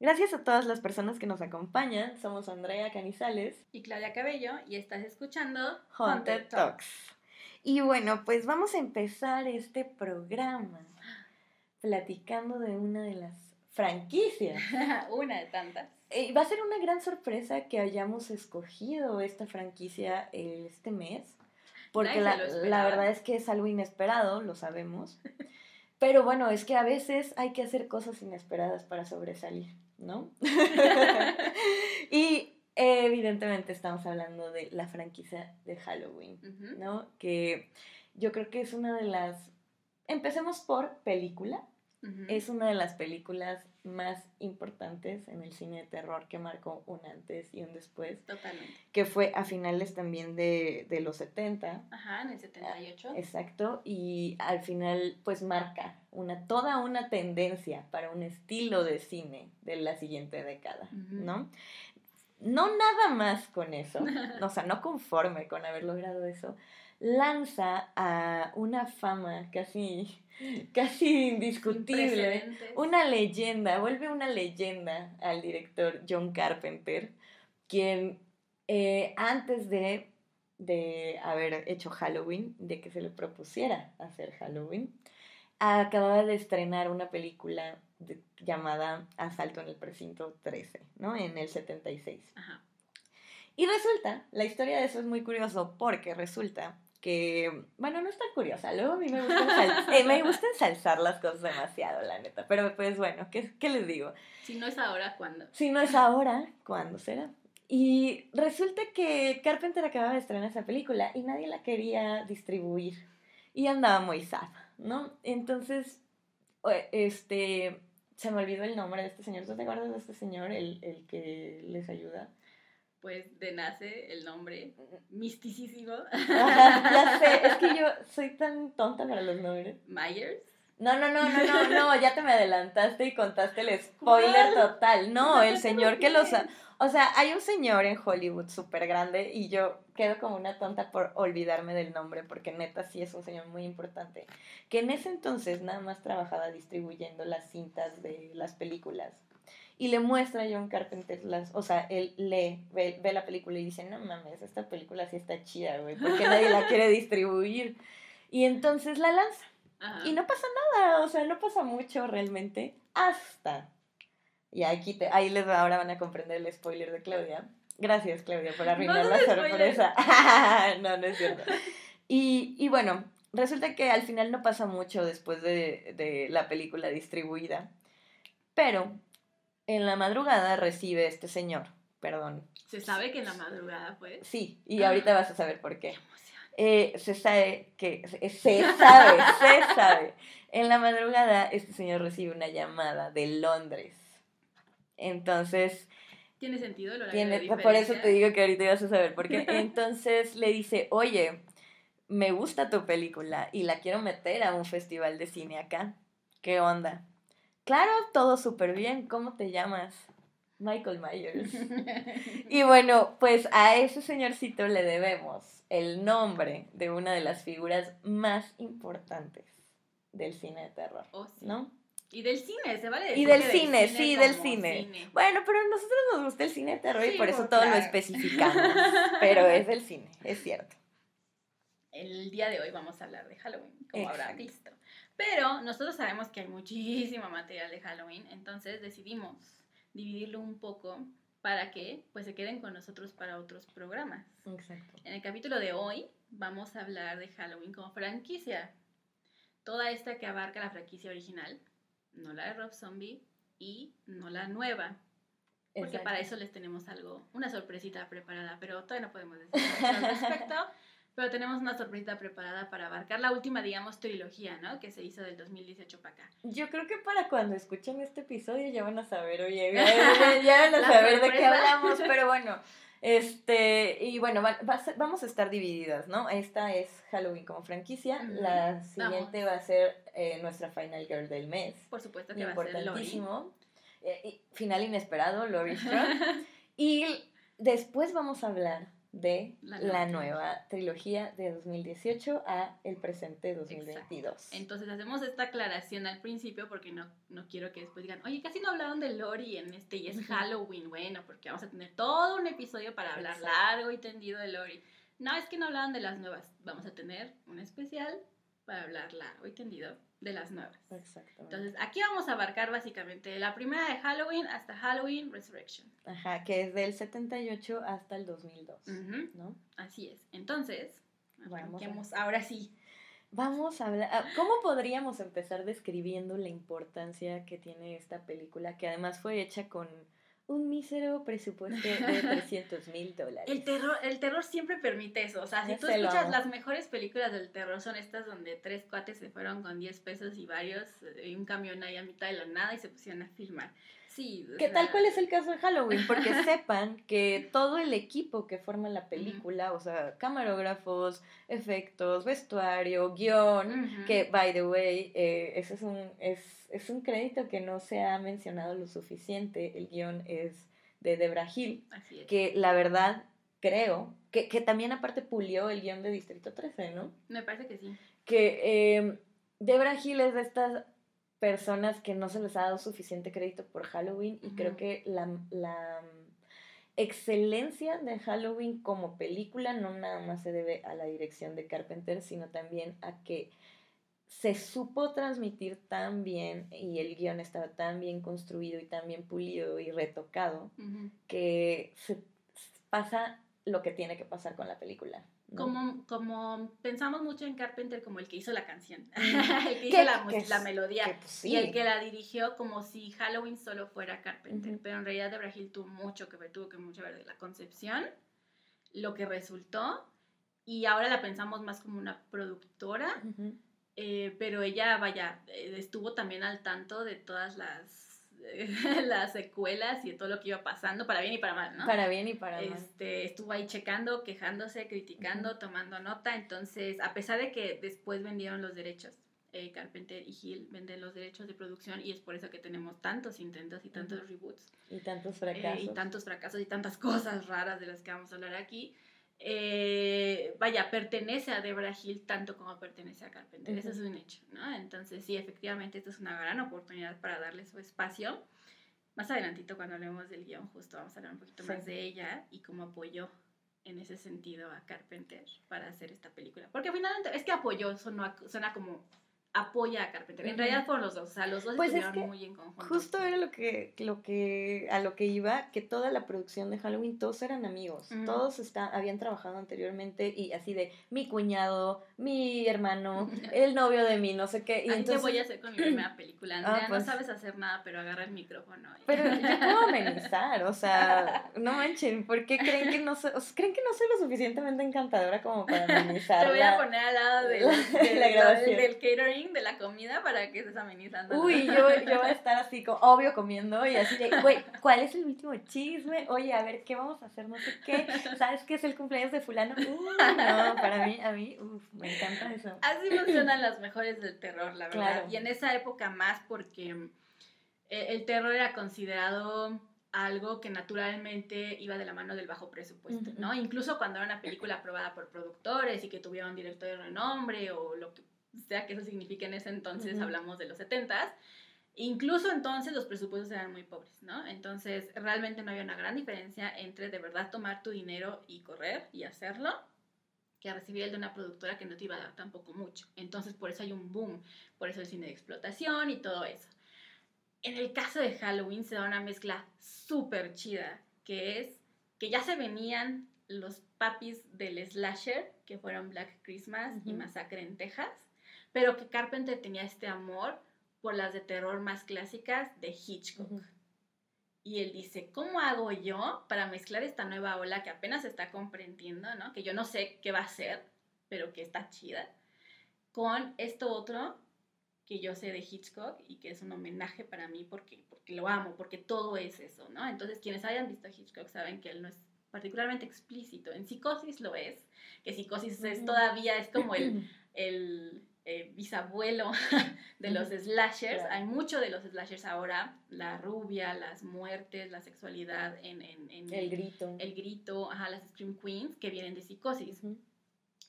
Gracias a todas las personas que nos acompañan. Somos Andrea Canizales y Claudia Cabello y estás escuchando Haunted, Talks. Y bueno, pues vamos a empezar este programa platicando de una de las franquicias. una de tantas. Eh, va a ser una gran sorpresa que hayamos escogido esta franquicia este mes, porque la, la verdad es que es algo inesperado, lo sabemos. Pero bueno, es que a veces hay que hacer cosas inesperadas para sobresalir, ¿no? y evidentemente estamos hablando de la franquicia de Halloween, ¿no? Que yo creo que es una de las... Empecemos por película. Es una de las películas más importantes en el cine de terror que marcó un antes y un después. Totalmente. Que fue a finales también de, de los 70. Ajá, en el 78. Exacto, y al final pues marca una, toda una tendencia para un estilo de cine de la siguiente década, ¿no? No nada más con eso, o sea, no conforme con haber logrado eso, lanza a una fama casi, casi indiscutible, una leyenda, vuelve una leyenda al director John Carpenter, quien eh, antes de, de haber hecho Halloween, de que se le propusiera hacer Halloween, acababa de estrenar una película llamada Asalto en el Precinto 13, ¿no? En el 76. Ajá. Y resulta, la historia de eso es muy curioso porque resulta que, bueno, no es tan curiosa, luego a mí me gusta, eh, me gusta ensalzar las cosas demasiado, la neta, pero pues bueno, ¿qué, ¿qué les digo? Si no es ahora, ¿cuándo? Si no es ahora, ¿cuándo será? Y resulta que Carpenter acababa de estrenar esa película y nadie la quería distribuir y andaba muy sad, ¿no? Entonces, este, se me olvidó el nombre de este señor, ¿tú te acuerdas de este señor, el, el que les ayuda? Pues de nace el nombre misticísimo. ya sé, es que yo soy tan tonta para los nombres. Myers. No, no, no, no, no, no, ya te me adelantaste y contaste el spoiler total. No, el señor que los... O sea, hay un señor en Hollywood súper grande y yo quedo como una tonta por olvidarme del nombre porque neta sí es un señor muy importante. Que en ese entonces nada más trabajaba distribuyendo las cintas de las películas y le muestra a John Carpenter las, o sea, él lee, ve, la película y dice, no mames, esta película sí está chida, güey, porque nadie la quiere distribuir. Y entonces la lanza. Y no pasa nada, o sea, no pasa mucho realmente, hasta. Y aquí te, ahí les ahora van a comprender el spoiler de Claudia. Gracias, Claudia, por arruinar la sorpresa. no, no es cierto. Y, y bueno, resulta que al final no pasa mucho después de, de la película distribuida, pero en la madrugada recibe este señor, perdón. ¿Se sabe que en la madrugada fue? Sí, y ahorita vas a saber por qué. Eh, se sabe que, se sabe, se sabe. En la madrugada este señor recibe una llamada de Londres. Entonces... ¿Tiene sentido lo tiene, Por eso te digo que ahorita vas a saber por qué. Entonces le dice, oye, me gusta tu película y la quiero meter a un festival de cine acá. ¿Qué onda? Claro, todo súper bien. ¿Cómo te llamas? Michael Myers. y bueno, pues a ese señorcito le debemos el nombre de una de las figuras más importantes del cine de terror, oh, ¿no? Y del cine, se vale decir Y del, cine, sí, del cine. Bueno, pero a nosotros nos gusta el cine de terror y por eso todo lo especificamos. pero es del cine, es cierto. El día de hoy vamos a hablar de Halloween, como habrá visto. Pero nosotros sabemos que hay muchísimo material de Halloween, entonces decidimos dividirlo un poco para que pues se queden con nosotros para otros programas. Exacto. En el capítulo de hoy vamos a hablar de Halloween como franquicia. Toda esta que abarca la franquicia original, no la de Rob Zombie y no la nueva. Porque para eso les tenemos algo, una sorpresita preparada, pero todavía no podemos decir nada al respecto. Pero tenemos una sorpresa preparada para abarcar la última, digamos, trilogía, ¿no? Que se hizo del 2018 para acá. Yo creo que para cuando escuchen este episodio ya van a saber, oye, ya, van a saber de qué hablamos, pero bueno. Este, y bueno, vamos a estar divididas, ¿no? Esta es Halloween como franquicia. La siguiente va a ser eh, nuestra Final Girl del mes. Por supuesto que va a ser Importantísimo. Eh, final inesperado, Lori y después vamos a hablar de la, nueva trilogía de 2018 a el presente 2022. Entonces hacemos esta aclaración al principio porque no, no quiero que después digan, oye, casi no hablaron de Lori en este y es Halloween. Bueno, porque vamos a tener todo un episodio para hablar largo y tendido de Lori. No, es que no hablaban de las nuevas. Vamos a tener un especial para hablar largo y tendido de las nuevas. Exactamente. Entonces, aquí vamos a abarcar básicamente la primera de Halloween hasta Halloween Resurrection. Ajá, que es del 78 hasta el 2002, ¿no? Así es. Entonces, vamos ahora sí. Vamos a hablar, ah, ¿cómo podríamos empezar describiendo la importancia que tiene esta película, que además fue hecha con un mísero presupuesto de 300 mil dólares. El terror, el terror siempre permite eso. O sea, si tú escuchas las mejores películas del terror son estas donde tres cuates se fueron con 10 pesos y varios, y un camión ahí a mitad de la nada y se pusieron a filmar. Sí. ¿Qué tal cuál es el caso de Halloween? Porque sepan que todo el equipo que forma la película, o sea, camarógrafos, efectos, vestuario, guion, que, by the way, eh, ese es un, es, es un crédito que no se ha mencionado lo suficiente. El guion es de Debra Hill, que la verdad creo que, que, también aparte pulió el guion de Distrito 13, ¿no? Me parece que sí. Que eh, Debra Hill es de estas personas que no se les ha dado suficiente crédito por Halloween y creo que la, la excelencia de Halloween como película no nada más se debe a la dirección de Carpenter, sino también a que se supo transmitir tan bien y el guion estaba tan bien construido y tan bien pulido y retocado que se pasa lo que tiene que pasar con la película. Como, como pensamos mucho en Carpenter como el que hizo la canción, el que hizo la, la melodía pues, y el que la dirigió como si Halloween solo fuera Carpenter, pero en realidad de Brasil tuvo mucho que ver, tuvo que mucho ver de la concepción, lo que resultó y ahora la pensamos más como una productora, eh, pero ella, vaya, eh, estuvo también al tanto de todas las las secuelas y todo lo que iba pasando, para bien y para mal, ¿no? Para bien y para mal. Este, estuvo ahí checando, quejándose, criticando, tomando nota. Entonces, a pesar de que después vendieron los derechos, eh, Carpenter y Hill venden los derechos de producción y es por eso que tenemos tantos intentos y tantos reboots. Y tantos fracasos. y tantos fracasos y tantas cosas raras de las que vamos a hablar aquí. Eh, vaya, pertenece a Debra Hill tanto como pertenece a Carpenter. Eso es un hecho, ¿no? Entonces, sí, efectivamente, esto es una gran oportunidad para darle su espacio. Más adelantito, cuando hablemos del guion, justo vamos a hablar un poquito más de ella y cómo apoyó en ese sentido a Carpenter para hacer esta película. Porque finalmente, es que apoyó, suena, suena como apoya a Carpenter. En realidad fueron los dos, o sea, los dos pues estuvieron muy en conjunto. Justo era lo que, lo que, a lo que iba, que toda la producción de Halloween, todos eran amigos, todos está, habían trabajado anteriormente y así de mi cuñado, mi hermano, el novio de mí, no sé qué. Y entonces... voy a hacer con mi primera película, ah, Andrea, no pues sabes hacer nada, pero agarra el micrófono. Pero yo puedo amenizar, o sea, no manchen, ¿por qué creen que no soy, creen que no soy lo suficientemente encantadora como para amenizar? Te voy a poner al lado de la, grabación. del catering de la comida para que estés amenizando. Uy, yo, yo voy a estar así, como, obvio, comiendo y así de, güey, ¿cuál es el último chisme? Oye, a ver, ¿qué vamos a hacer? No sé qué. ¿Sabes qué es el cumpleaños de fulano? Uh, no, para mí, a mí, uf, me encanta eso. Así funcionan las mejores del terror, la verdad. Y en esa época más porque eh, el terror era considerado algo que naturalmente iba de la mano del bajo presupuesto, ¿no? Incluso cuando era una película aprobada por productores y que tuviera un director de renombre o lo que sea que eso signifique en ese entonces, hablamos de los 70 Incluso entonces los presupuestos eran muy pobres, ¿no? Entonces realmente no había una gran diferencia entre de verdad tomar tu dinero y correr y hacerlo, que recibir el de una productora que no te iba a dar tampoco mucho. Entonces por eso hay un boom, por eso el cine de explotación y todo eso. En el caso de Halloween se da una mezcla súper chida, que es que ya se venían los papis del slasher, que fueron Black Christmas y Masacre en Texas, pero que Carpenter tenía este amor por las de terror más clásicas de Hitchcock. Y él dice, ¿cómo hago yo para mezclar esta nueva ola que apenas está comprendiendo, ¿no? que yo no sé qué va a ser, pero que está chida, con esto otro que yo sé de Hitchcock y que es un homenaje para mí porque, porque lo amo, porque todo es eso, ¿no? Entonces, quienes hayan visto Hitchcock saben que él no es particularmente explícito. En Psicosis lo es, que Psicosis es todavía, es como el, el eh, bisabuelo de los slashers. Hay mucho de los slashers ahora, la rubia, las muertes, la sexualidad en... en, el grito. El grito, ajá, las Scream Queens que vienen de psicosis.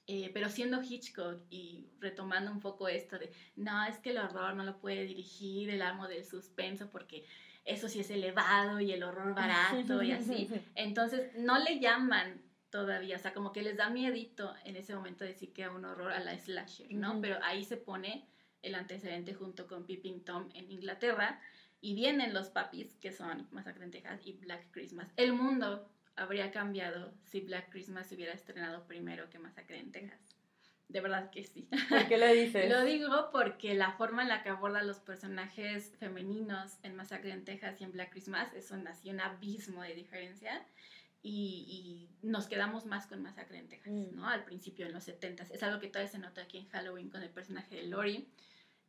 Eh, pero siendo Hitchcock y retomando un poco esto de, no, es que el horror no lo puede dirigir el amo del suspenso porque eso sí es elevado y el horror barato y así. Entonces no le llaman todavía, o sea, como que les da miedito en ese momento decir que un horror a la slasher, ¿no? Pero ahí se pone el antecedente junto con Peeping Tom en Inglaterra y vienen los papis que son Masacre en Texas y Black Christmas. El mundo habría cambiado si Black Christmas se hubiera estrenado primero que Masacre en Texas. De verdad que sí. ¿Por qué lo dices? lo digo porque la forma en la que aborda los personajes femeninos en Masacre en Texas y en Black Christmas es un, así un abismo de diferencia. Y, nos quedamos más con Masacre en Texas, mm. ¿no? Al principio, en los 70 Es algo que todavía se nota aquí en Halloween con el personaje de Lori.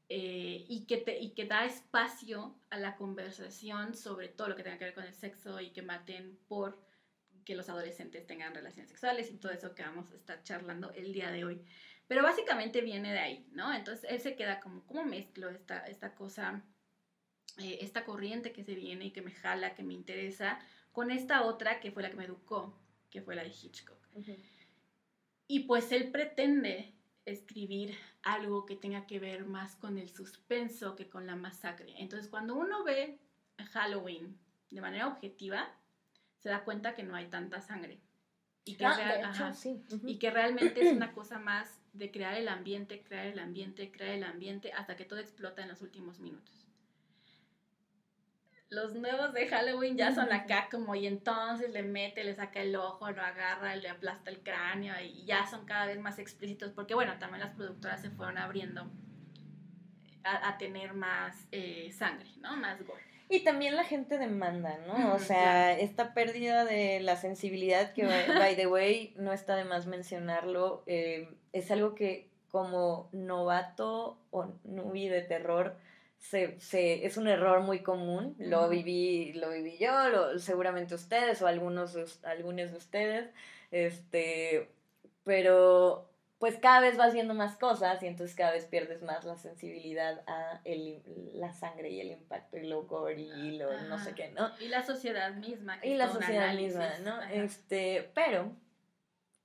Eh, y, que te, y que da espacio a la conversación sobre todo lo que tenga que ver con el sexo y que maten por que los adolescentes tengan relaciones sexuales y todo eso que vamos a estar charlando el día de hoy. Pero básicamente viene de ahí, ¿no? Entonces él se queda como, ¿cómo mezclo esta, esta cosa, eh, esta corriente que se viene y que me jala, que me interesa, con esta otra que fue la que me educó, que fue la de Hitchcock? Y pues él pretende escribir algo que tenga que ver más con el suspenso que con la masacre. Entonces cuando uno ve Halloween de manera objetiva, se da cuenta que no hay tanta sangre. Y que, ah, y que realmente es una cosa más de crear el ambiente, crear el ambiente, crear el ambiente, hasta que todo explota en los últimos minutos. Los nuevos de Halloween ya son acá como y entonces le mete, le saca el ojo, lo agarra, le aplasta el cráneo y ya son cada vez más explícitos porque bueno, también las productoras se fueron abriendo a, tener más eh, sangre, ¿no? Más gore. Y también la gente demanda, ¿no? O sea, esta pérdida de la sensibilidad, que by the way, no está de más mencionarlo, eh, es algo que como novato o nubi de terror, se, se, es un error muy común. Lo viví, lo viví yo, lo, seguramente ustedes o algunos, algunos de ustedes. Este, pero pues cada vez vas viendo más cosas y entonces cada vez pierdes más la sensibilidad a el, la sangre y el impacto y lo gore y lo no sé qué, ¿no? Y la sociedad misma. y la sociedad misma, ¿no? Este, pero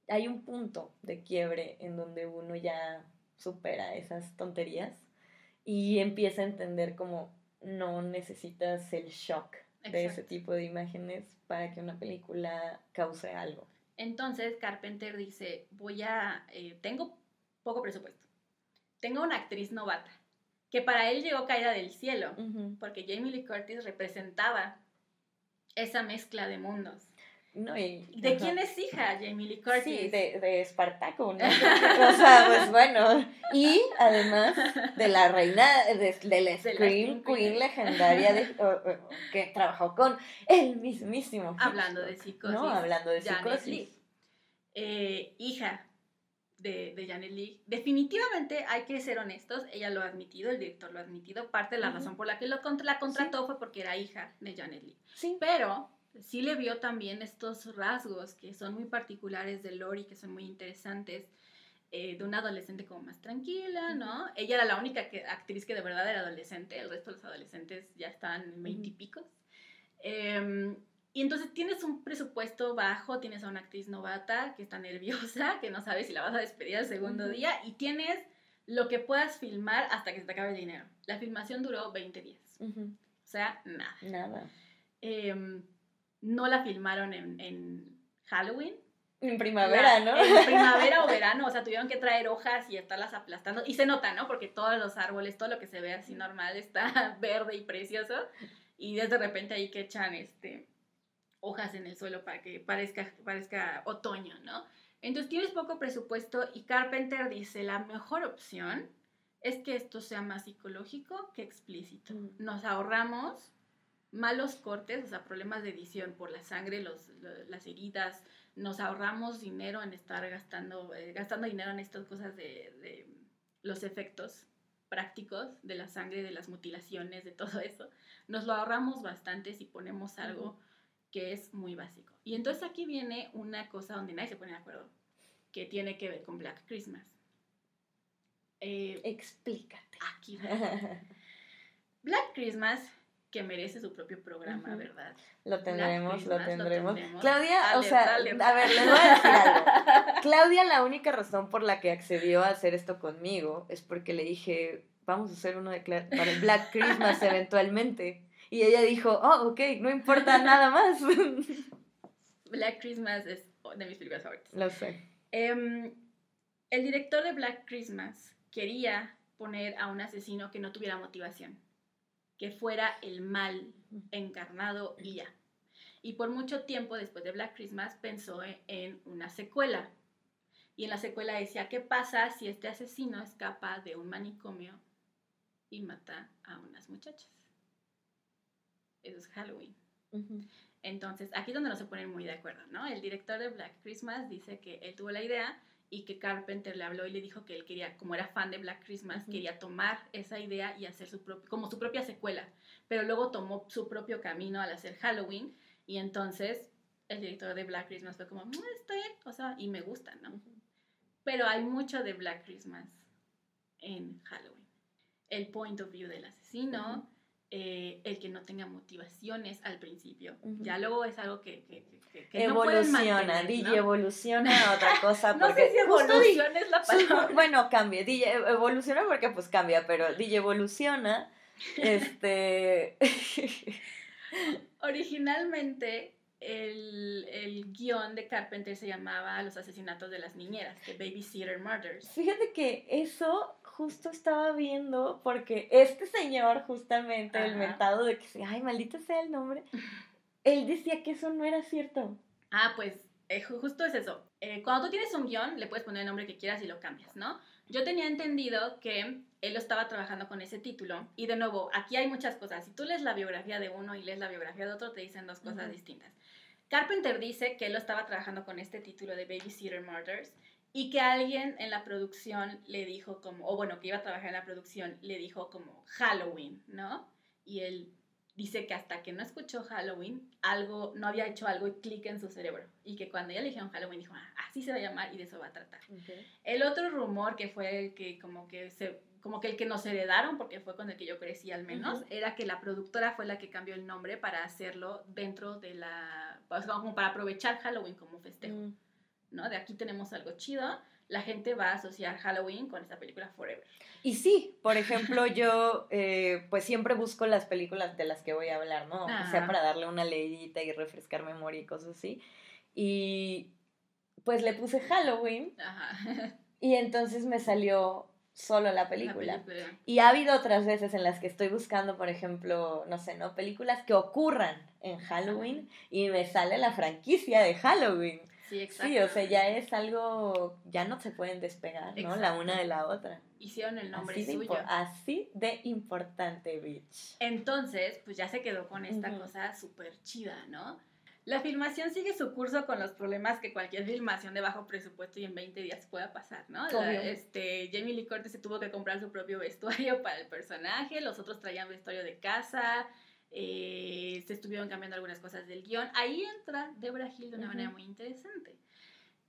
hay un punto de quiebre en donde uno ya supera esas tonterías y empieza a entender como no necesitas el shock de ese tipo de imágenes para que una película cause algo. Entonces Carpenter dice, voy a, eh, tengo poco presupuesto, tengo una actriz novata, que para él llegó caída del cielo, porque Jamie Lee Curtis representaba esa mezcla de mundos. ¿De quién es hija Jamie Lee Curtis? Sí, de, de Espartaco, ¿no? o sea, pues bueno. Y además de la reina, de, la Scream Queen, legendaria de, que trabajó con el mismísimo. Hablando de psicosis. No, hablando de psicosis. Eh, hija de, de Janet Lee. Definitivamente hay que ser honestos, ella lo ha admitido, el director lo ha admitido. Parte de la razón por la que lo la contrató fue porque era hija de Janet Lee. Sí. Pero sí le vio también estos rasgos que son muy particulares de Lori, que son muy interesantes, eh, de una adolescente como más tranquila, ¿no? Ella era la única que, actriz que de verdad era adolescente, el resto de los adolescentes ya estaban en veintipicos. Em, y entonces tienes un presupuesto bajo, tienes a una actriz novata que está nerviosa, que no sabe si la vas a despedir el segundo día, y tienes lo que puedas filmar hasta que se te acabe el dinero. La filmación duró 20 días. O sea, nada. Nada. Em, no la filmaron en, Halloween. En primavera, ¿no? En primavera o verano, o sea, tuvieron que traer hojas y estarlas aplastando. Y se nota, ¿no? Porque todos los árboles, todo lo que se ve así normal está verde y precioso. Y de repente ahí que echan este, hojas en el suelo para que parezca, parezca otoño, ¿no? Entonces tienes poco presupuesto y Carpenter dice, la mejor opción es que esto sea más psicológico que explícito. Mm. Nos ahorramos malos cortes, o sea, problemas de edición por la sangre, los, las heridas, nos ahorramos dinero en estar gastando, eh, gastando dinero en estas cosas de, de, los efectos prácticos de la sangre, de las mutilaciones, de todo eso. Nos lo ahorramos bastante si ponemos algo que es muy básico. Y entonces aquí viene una cosa donde nadie se pone de acuerdo, que tiene que ver con Black Christmas. Eh, Explícate. aquí. Black Christmas, que merece su propio programa. ¿verdad? Lo tendremos, lo tendremos. Claudia, o Alerta, sea, a ver, les voy a decir algo. Claudia, la única razón por la que accedió a hacer esto conmigo es porque le dije, vamos a hacer uno de para el Black Christmas eventualmente. Y ella dijo, oh, ok, no importa nada más. Black Christmas es de mis películas favoritas. Lo sé. Em, el director de Black Christmas quería poner a un asesino que no tuviera motivación, que fuera el mal encarnado y ya. Y por mucho tiempo después de Black Christmas pensó en, en una secuela. Y en la secuela decía, ¿qué pasa si este asesino escapa de un manicomio y mata a unas muchachas? Eso es Halloween. Entonces, aquí es donde no se ponen muy de acuerdo, ¿no? El director de Black Christmas dice que él tuvo la idea y que Carpenter le habló y le dijo que él quería, como era fan de Black Christmas, quería tomar esa idea y hacer su propio, como su propia secuela. Pero luego tomó su propio camino al hacer Halloween y entonces el director de Black Christmas fue como, "Mm, está bien, o sea, y me gusta, ¿no? Pero hay mucho de Black Christmas en Halloween. El point of view del asesino, eh, el que no tenga motivaciones al principio. Ya luego es algo que, que, que- que no Evoluciona, mantener, DJ ¿no? evoluciona a otra cosa. No porque sé si evolución es la palabra. bueno, cambia. DJ evoluciona porque pues cambia, pero DJ evoluciona. Este. Originalmente, el, el guion de Carpenter se llamaba Los asesinatos de las niñeras, de Babysitter Murders. Fíjate que eso justo estaba viendo porque este señor, justamente, el Ajá. mentado de que, ay, maldito sea el nombre, él decía que eso no era cierto. Ah, pues eh, ju- justo es eso. Eh, cuando tú tienes un guion, le puedes poner el nombre que quieras y lo cambias, ¿no? Yo tenía entendido que él lo estaba trabajando con ese título. Y de nuevo, aquí hay muchas cosas. Si tú lees la biografía de uno y lees la biografía de otro, te dicen dos cosas distintas. Carpenter dice que él lo estaba trabajando con este título de Babysitter Murders y que alguien en la producción le dijo como, o bueno, que iba a trabajar en la producción, le dijo como Halloween, ¿no? Y él dice que hasta que no escuchó Halloween, algo, no había hecho algo y clic en su cerebro. Y que cuando ya le dijeron Halloween, dijo, ah, así se va a llamar y de eso va a tratar. El otro rumor que fue el que como que se como que el que nos heredaron, porque fue con el que yo crecí al menos, Ujú. era que la productora fue la que cambió el nombre para hacerlo dentro de la, pues, como para aprovechar Halloween como festejo, Mm. ¿no? De aquí tenemos algo chido, la gente va a asociar Halloween con esta película Forever. Y sí, por ejemplo, yo eh, pues siempre busco las películas de las que voy a hablar, ¿no? O sea, Ajá. para darle una leidita y refrescar memoria y cosas así. Y pues le puse Halloween Ajá. y entonces me salió solo la La película. película. Y ha habido otras veces en las que estoy buscando, por ejemplo, no sé, ¿no? Películas que ocurran en Halloween y me sale la franquicia de Halloween. Sí, exacto. Sí, o sea, ya es algo, ya no se pueden despegar, ¿no? La una de la otra. Hicieron el nombre Así de, suyo. impo- así de importante, bitch. Entonces, pues ya se quedó con esta cosa súper chida, ¿no? La filmación sigue su curso con los problemas que cualquier filmación de bajo presupuesto y en 20 días pueda pasar, ¿no? La- este, Jamie Lee Curtis se tuvo que comprar su propio vestuario para el personaje, los otros traían vestuario de casa, eh, se estuvieron cambiando algunas cosas del guion. Ahí entra Deborah Hill de una Ujú. manera muy interesante.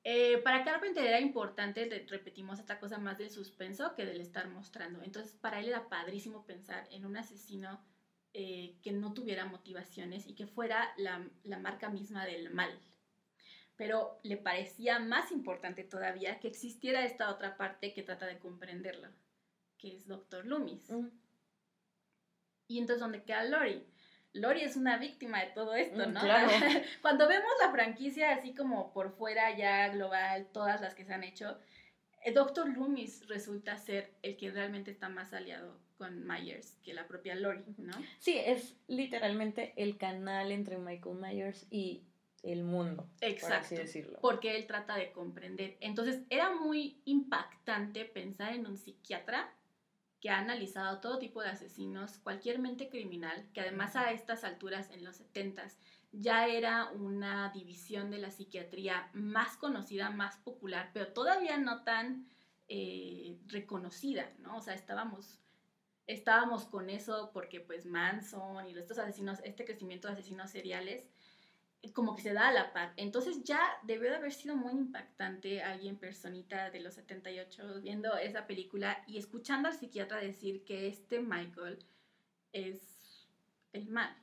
Eh, para Carpenter era importante, re- repetimos, esta cosa más del suspenso que del estar mostrando. Entonces, para él era padrísimo pensar en un asesino eh, que no tuviera motivaciones y que fuera la, la marca misma del mal. Pero le parecía más importante todavía que existiera esta otra parte que trata de comprenderlo, que es Doctor Loomis. Mm. Y entonces, ¿dónde queda Lori? Lori es una víctima de todo esto, Mm, ¿no? claro. Cuando vemos la franquicia así como por fuera ya global, todas las que se han hecho, el Dr. Loomis resulta ser el que realmente está más aliado con Myers que la propia Lori, ¿no? Sí, es literalmente el canal entre Michael Myers y el mundo, por así Exacto. decirlo. Porque él trata de comprender. Entonces, era muy impactante pensar en un psiquiatra que ha analizado todo tipo de asesinos, cualquier mente criminal, que además a estas alturas, en los 70 ya era una división de la psiquiatría más conocida, más popular, pero todavía no tan eh, reconocida, ¿no? O sea, estábamos, estábamos con eso porque pues Manson y estos asesinos, este crecimiento de asesinos seriales, como que se da a la par. Entonces ya debió de haber sido muy impactante alguien personita de los 78 viendo esa película y escuchando al psiquiatra decir que este Michael es el mal.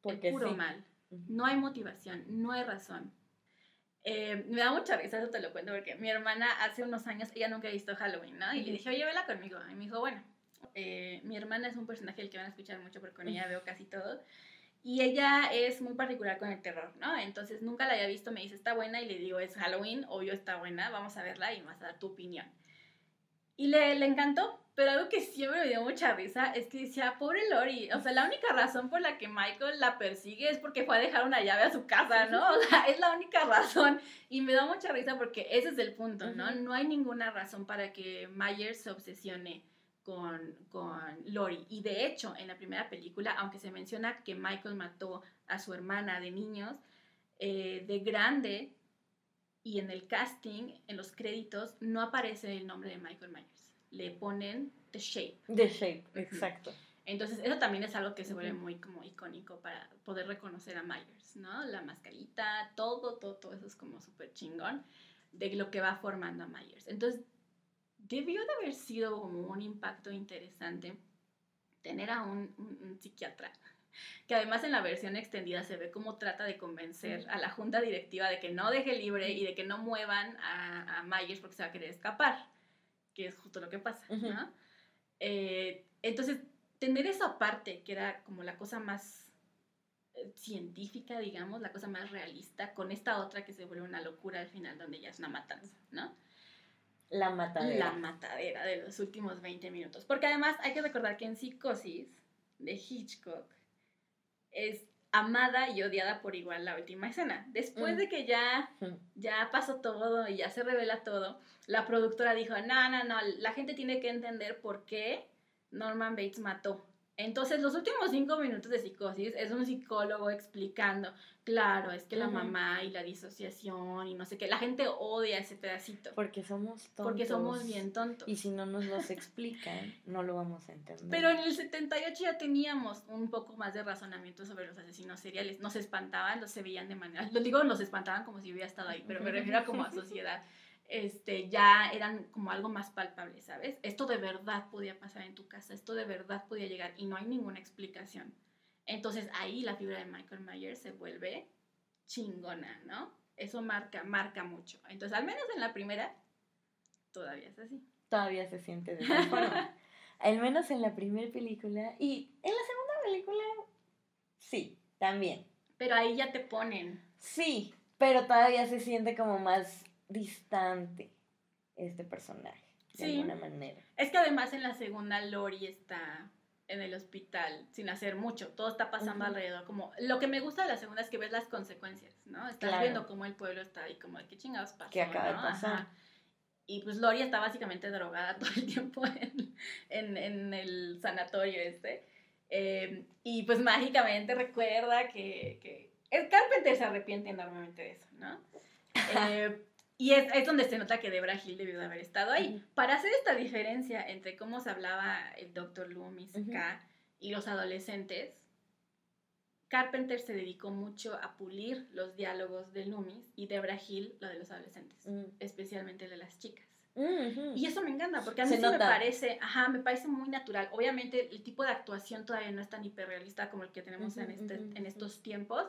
Porque el puro mal. No hay motivación, no hay razón. Eh, me da mucha risa, eso te lo cuento, porque mi hermana hace unos años, ella nunca ha visto Halloween, ¿no? Y le dije, oye, vela conmigo. Y me dijo, bueno, eh, mi hermana es un personaje del que van a escuchar mucho porque con ella veo casi todo. Y ella es muy particular con el terror, ¿no? Entonces nunca la había visto, me dice, está buena, y le digo, es Halloween, obvio está buena, vamos a verla y vas a dar tu opinión. Y le, le encantó, pero algo que siempre me dio mucha risa es que decía, pobre Lori, o sea, la única razón por la que Michael la persigue es porque fue a dejar una llave a su casa, ¿no? O sea, es la única razón. Y me da mucha risa porque ese es el punto, ¿no? No hay ninguna razón para que Myers se obsesione con, con Lori. Y de hecho, en la primera película, aunque se menciona que Michael mató a su hermana de niños, eh, de grande y en el casting, en los créditos, no aparece el nombre de Michael Myers. Le ponen The Shape. The Shape, exacto. Entonces, eso también es algo que se vuelve muy como icónico para poder reconocer a Myers, ¿no? La mascarita, todo, todo, todo eso es como súper chingón de lo que va formando a Myers. Entonces, debió de haber sido como un impacto interesante tener a un, psiquiatra que además en la versión extendida se ve cómo trata de convencer a la junta directiva de que no deje libre y de que no muevan a, a Myers porque se va a querer escapar, que es justo lo que pasa, ¿no? Eh, entonces, tener esa parte que era como la cosa más eh, científica, digamos, la cosa más realista, con esta otra que se vuelve una locura al final, donde ya es una matanza, ¿no? La matadera. La matadera de los últimos 20 minutos. Porque además hay que recordar que en Psicosis de Hitchcock es amada y odiada por igual la última escena. Después mm. de que ya, ya pasó todo y ya se revela todo, la productora dijo, no, no, no, la gente tiene que entender por qué Norman Bates mató entonces, los últimos cinco minutos de psicosis es un psicólogo explicando, claro, es que la mamá y la disociación y no sé qué, la gente odia ese pedacito. Porque somos tontos. Porque somos bien tontos. Y si no nos los explican, no lo vamos a entender. Pero en el 78 ya teníamos un poco más de razonamiento sobre los asesinos seriales. Nos espantaban, los se veían de manera, lo digo, nos espantaban como si hubiera estado ahí, pero me refiero a como a sociedad este, ya eran como algo más palpable, ¿sabes? Esto de verdad podía pasar en tu casa, esto de verdad podía llegar y no hay ninguna explicación. Entonces ahí la figura de Michael Myers se vuelve chingona, ¿no? Eso marca, marca mucho. Entonces, al menos en la primera, todavía es así. Todavía se siente de esa forma. al menos en la primera película. Y en la segunda película, sí, también. Pero ahí ya te ponen. Sí, pero todavía se siente como más distante este personaje, de alguna manera. Es que además en la segunda Lori está en el hospital sin hacer mucho, todo está pasando alrededor, como lo que me gusta de la segunda es que ves las consecuencias, ¿no? Estás viendo cómo el pueblo está ahí, como de qué chingados pasó, ¿Qué acaba de pasar? Y pues Lori está básicamente drogada todo el tiempo en, en, el sanatorio este. Eh, y pues mágicamente recuerda que, que el Carpenter se arrepiente enormemente de eso, ¿no? Eh, y es, es, donde se nota que Debra Hill debió de haber estado ahí. Para hacer esta diferencia entre cómo se hablaba el Dr. Loomis acá y los adolescentes, Carpenter se dedicó mucho a pulir los diálogos de Loomis y Debra Hill lo de los adolescentes, mm. especialmente de las chicas. Y eso me encanta, porque a mí me parece, ajá, me parece muy natural. Obviamente el tipo de actuación todavía no es tan hiperrealista como el que tenemos en, este, en estos tiempos,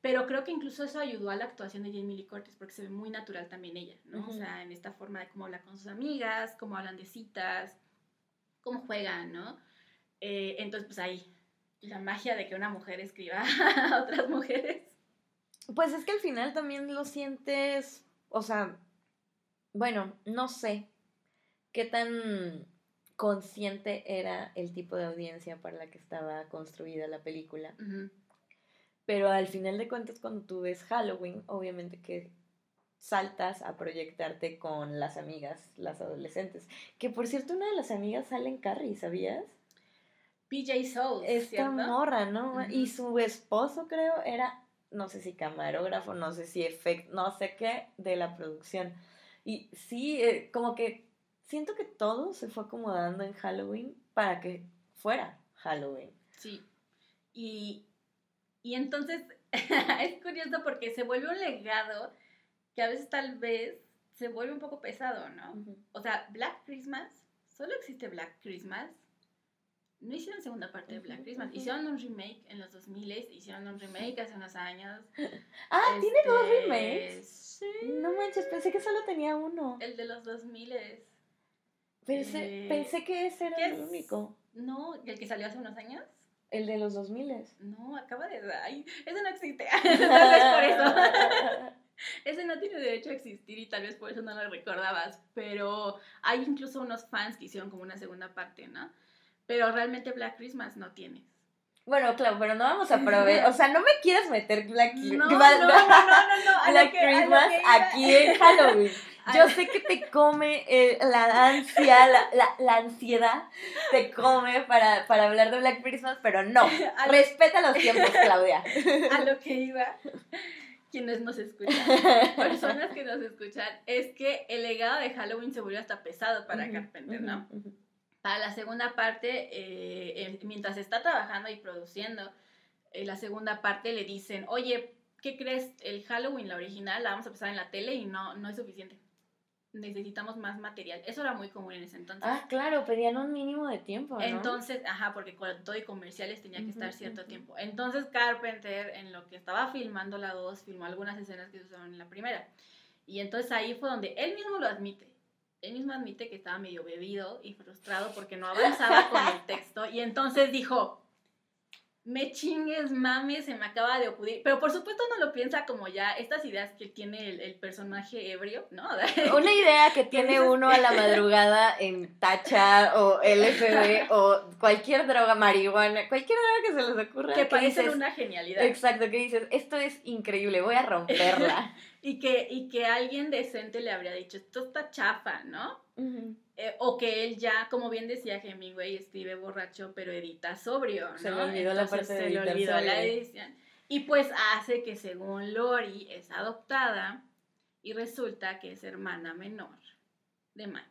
pero creo que incluso eso ayudó a la actuación de Jamie Lee Curtis porque se ve muy natural también ella, ¿no? O sea, en esta forma de cómo habla con sus amigas, cómo hablan de citas, cómo juegan, ¿no? Eh, entonces, pues ahí, la magia de que una mujer escriba a otras mujeres. Pues es que al final también lo sientes, o sea, bueno, no sé qué tan consciente era el tipo de audiencia para la que estaba construida la película. Pero al final de cuentas, cuando tú ves Halloween, obviamente que saltas a proyectarte con las amigas, las adolescentes. Que por cierto, una de las amigas sale en Carrie, ¿sabías? PJ Souls. Esta morra, ¿no? Y su esposo, creo, era, no sé si camarógrafo, no sé si efecto, no sé qué, de la producción. Y sí, eh, como que siento que todo se fue acomodando en Halloween para que fuera Halloween. Sí. Y y entonces es curioso porque se vuelve un legado que a veces tal vez se vuelve un poco pesado, ¿no? O sea, Black Christmas, solo existe Black Christmas. No hicieron segunda parte de Black Christmas. Hicieron un remake en los 2000, hicieron un remake hace unos años. Ah, ¿tiene dos este, remakes? Sí. No manches, pensé que solo tenía uno. El de los 2000. Pensé, eh, pensé que ese era el único. No, el que salió hace unos años. El de los 2000. No, acaba de... Ay, ese no existe. tal vez por eso. ese no tiene derecho a existir y tal vez por eso no lo recordabas. Pero hay incluso unos fans que hicieron como una segunda parte, ¿no? Pero realmente Black Christmas no tienes. Bueno, claro, pero no vamos a proveer. O sea, no me quieras meter Black, no, no, no, no, no, Black Christmas aquí en Halloween. Yo sé que te come eh, la ansia, la, la, la, ansiedad te come para, para, hablar de Black Christmas, pero no. Respeta los tiempos, Claudia. A lo que iba, quienes nos escuchan, personas que nos escuchan, es que el legado de Halloween se volvió hasta pesado para Carpenter, ¿no? Para la segunda parte, eh, mientras está trabajando y produciendo, en la segunda parte le dicen, oye, ¿qué crees? El Halloween, la original, la vamos a pasar en la tele y no, no es suficiente necesitamos más material. Eso era muy común en ese entonces. Ah, claro, pedían un mínimo de tiempo. ¿no? Entonces, ajá, porque con todo y comerciales tenía que estar cierto tiempo. Entonces Carpenter, en lo que estaba filmando la 2, filmó algunas escenas que se usaron en la primera. Y entonces ahí fue donde él mismo lo admite. Él mismo admite que estaba medio bebido y frustrado porque no avanzaba con el texto. Y entonces dijo, me chingues, mames, se me acaba de ocurrir. Pero por supuesto no lo piensa como ya estas ideas que tiene el, personaje ebrio, ¿no? Una idea que tiene uno a la madrugada en tacha o LSD o cualquier droga, marihuana, cualquier droga que se les ocurra. Que parece una genialidad. Exacto, que dices, esto es increíble, voy a romperla. y, que, y que alguien decente le habría dicho, esto está chafa, ¿no? Eh, o que él ya, como bien decía Hemingway, escribe borracho, pero edita sobrio, ¿no? Se le olvidó la parte de se le olvidó la edición. Y pues hace que según Lori es adoptada y resulta que es hermana menor de Michael.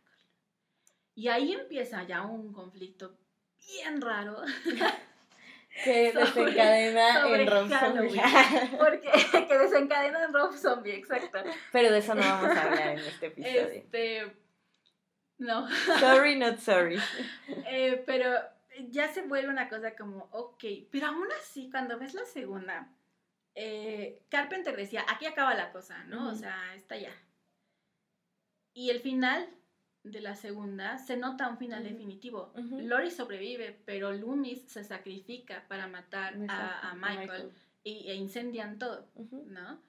Y ahí empieza ya un conflicto bien raro. que desencadena en Rob Zombie. Porque, que desencadena en Rob Zombie, exacto. Pero de eso no vamos a hablar en este episodio. Este, no. Sorry, not sorry. Eh, pero ya se vuelve una cosa como, ok, pero aún así, cuando ves la segunda, eh, Carpenter decía, aquí acaba la cosa, ¿no? O sea, está ya. Y el final de la segunda se nota un final definitivo. Lori sobrevive, pero Loomis se sacrifica para matar a, Michael, Y, e incendian todo, ¿no?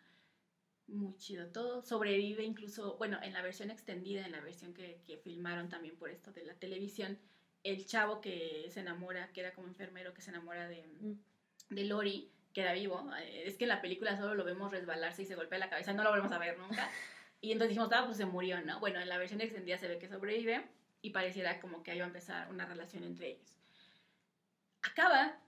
Muy chido todo. Sobrevive incluso, bueno, en la versión extendida, en la versión que, que, filmaron también por esto de la televisión, el chavo que se enamora, que era como enfermero, que se enamora de, mm. de Lori, queda vivo. Eh, es que en la película solo lo vemos resbalarse y se golpea la cabeza, no lo volvemos a ver nunca. Y entonces dijimos, ah, pues se murió, ¿no? Bueno, en la versión extendida se ve que sobrevive y pareciera como que ahí va a empezar una relación entre ellos. Acaba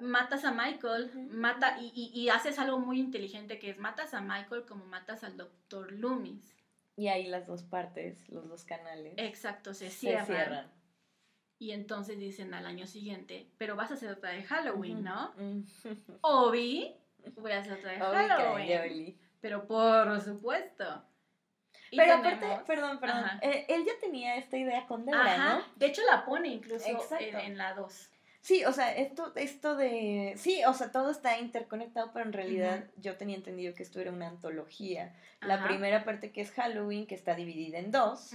matas a Michael, mata y, y, haces algo muy inteligente que es matas a Michael como matas al doctor Loomis. Y ahí las dos partes, los dos canales. Exacto, se cierran. Y entonces dicen al año siguiente, pero vas a hacer otra de Halloween, ¿no? Obi, voy a hacer otra de Halloween. Pero por supuesto. pero aparte, perdón, perdón, eh, él ya tenía esta idea con Debra, ¿no? De hecho la pone incluso en, en, la 2. Sí, o sea, esto, esto de... Sí, o sea, todo está interconectado, pero en realidad yo tenía entendido que esto era una antología. La primera parte que es Halloween, que está dividida en dos,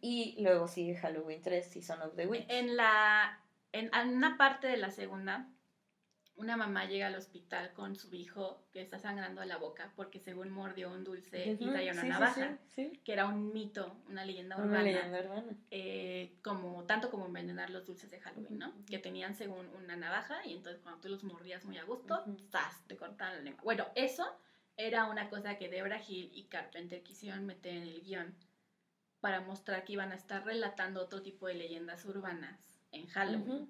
y luego sigue Halloween 3, Season of the Witch. En la... En, en una parte de la segunda, una mamá llega al hospital con su hijo que está sangrando a la boca porque según mordió un dulce y traía una navaja, que era un mito, una leyenda urbana, eh, como, tanto como envenenar los dulces de Halloween, ¿no? Que tenían según una navaja y entonces cuando tú los mordías muy a gusto, te cortaban la lengua. Bueno, eso era una cosa que Debra Hill y Carpenter quisieron meter en el guion para mostrar que iban a estar relatando otro tipo de leyendas urbanas en Halloween.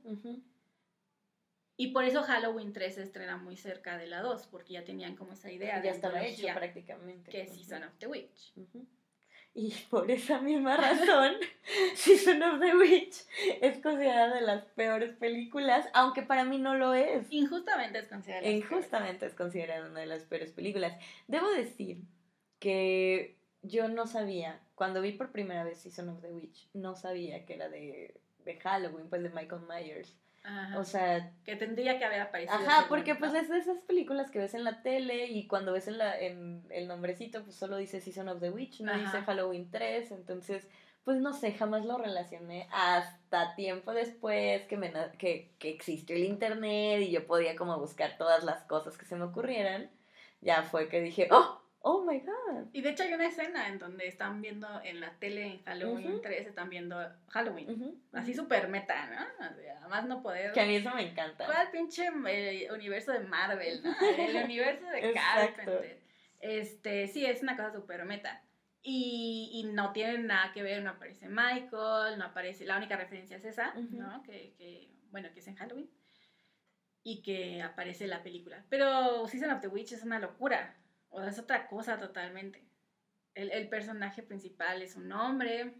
Y por eso Halloween 3 se estrena muy cerca de la 2, porque ya tenían como esa idea. Ya estaba hecho prácticamente. Que es Season of the Witch. Y por esa misma razón, Season of the Witch es considerada de las peores películas, aunque para mí no lo es. Injustamente es considerada. Injustamente es considerada una de las peores películas. Debo decir que yo no sabía, cuando vi por primera vez Season of the Witch, no sabía que era de, de Halloween, pues de Michael Myers. O sea... Que tendría que haber aparecido. Ajá, porque pues es de esas películas que ves en la tele y cuando ves en, la, en el nombrecito pues solo dice Season of the Witch, no dice Halloween 3, entonces pues no sé, jamás lo relacioné hasta tiempo después que, me, que, que existió el internet y yo podía como buscar todas las cosas que se me ocurrieran. Ya fue que dije, oh, Oh my god. Y de hecho hay una escena en donde están viendo en la tele en Halloween 3, están viendo Halloween. Así súper meta, ¿no? además no poder. Que a mí eso me encanta. ¿Cuál pinche eh, universo de Marvel, ¿no? El universo de Carpenter. Este, sí, es una cosa súper meta. Y, y, no tiene nada que ver, no aparece Michael, no aparece, la única referencia es esa, ¿no? Que, que, bueno, que es en Halloween. Y que aparece en la película. Pero Season of the Witch es una locura. O sea, es otra cosa totalmente. El, personaje principal es un hombre,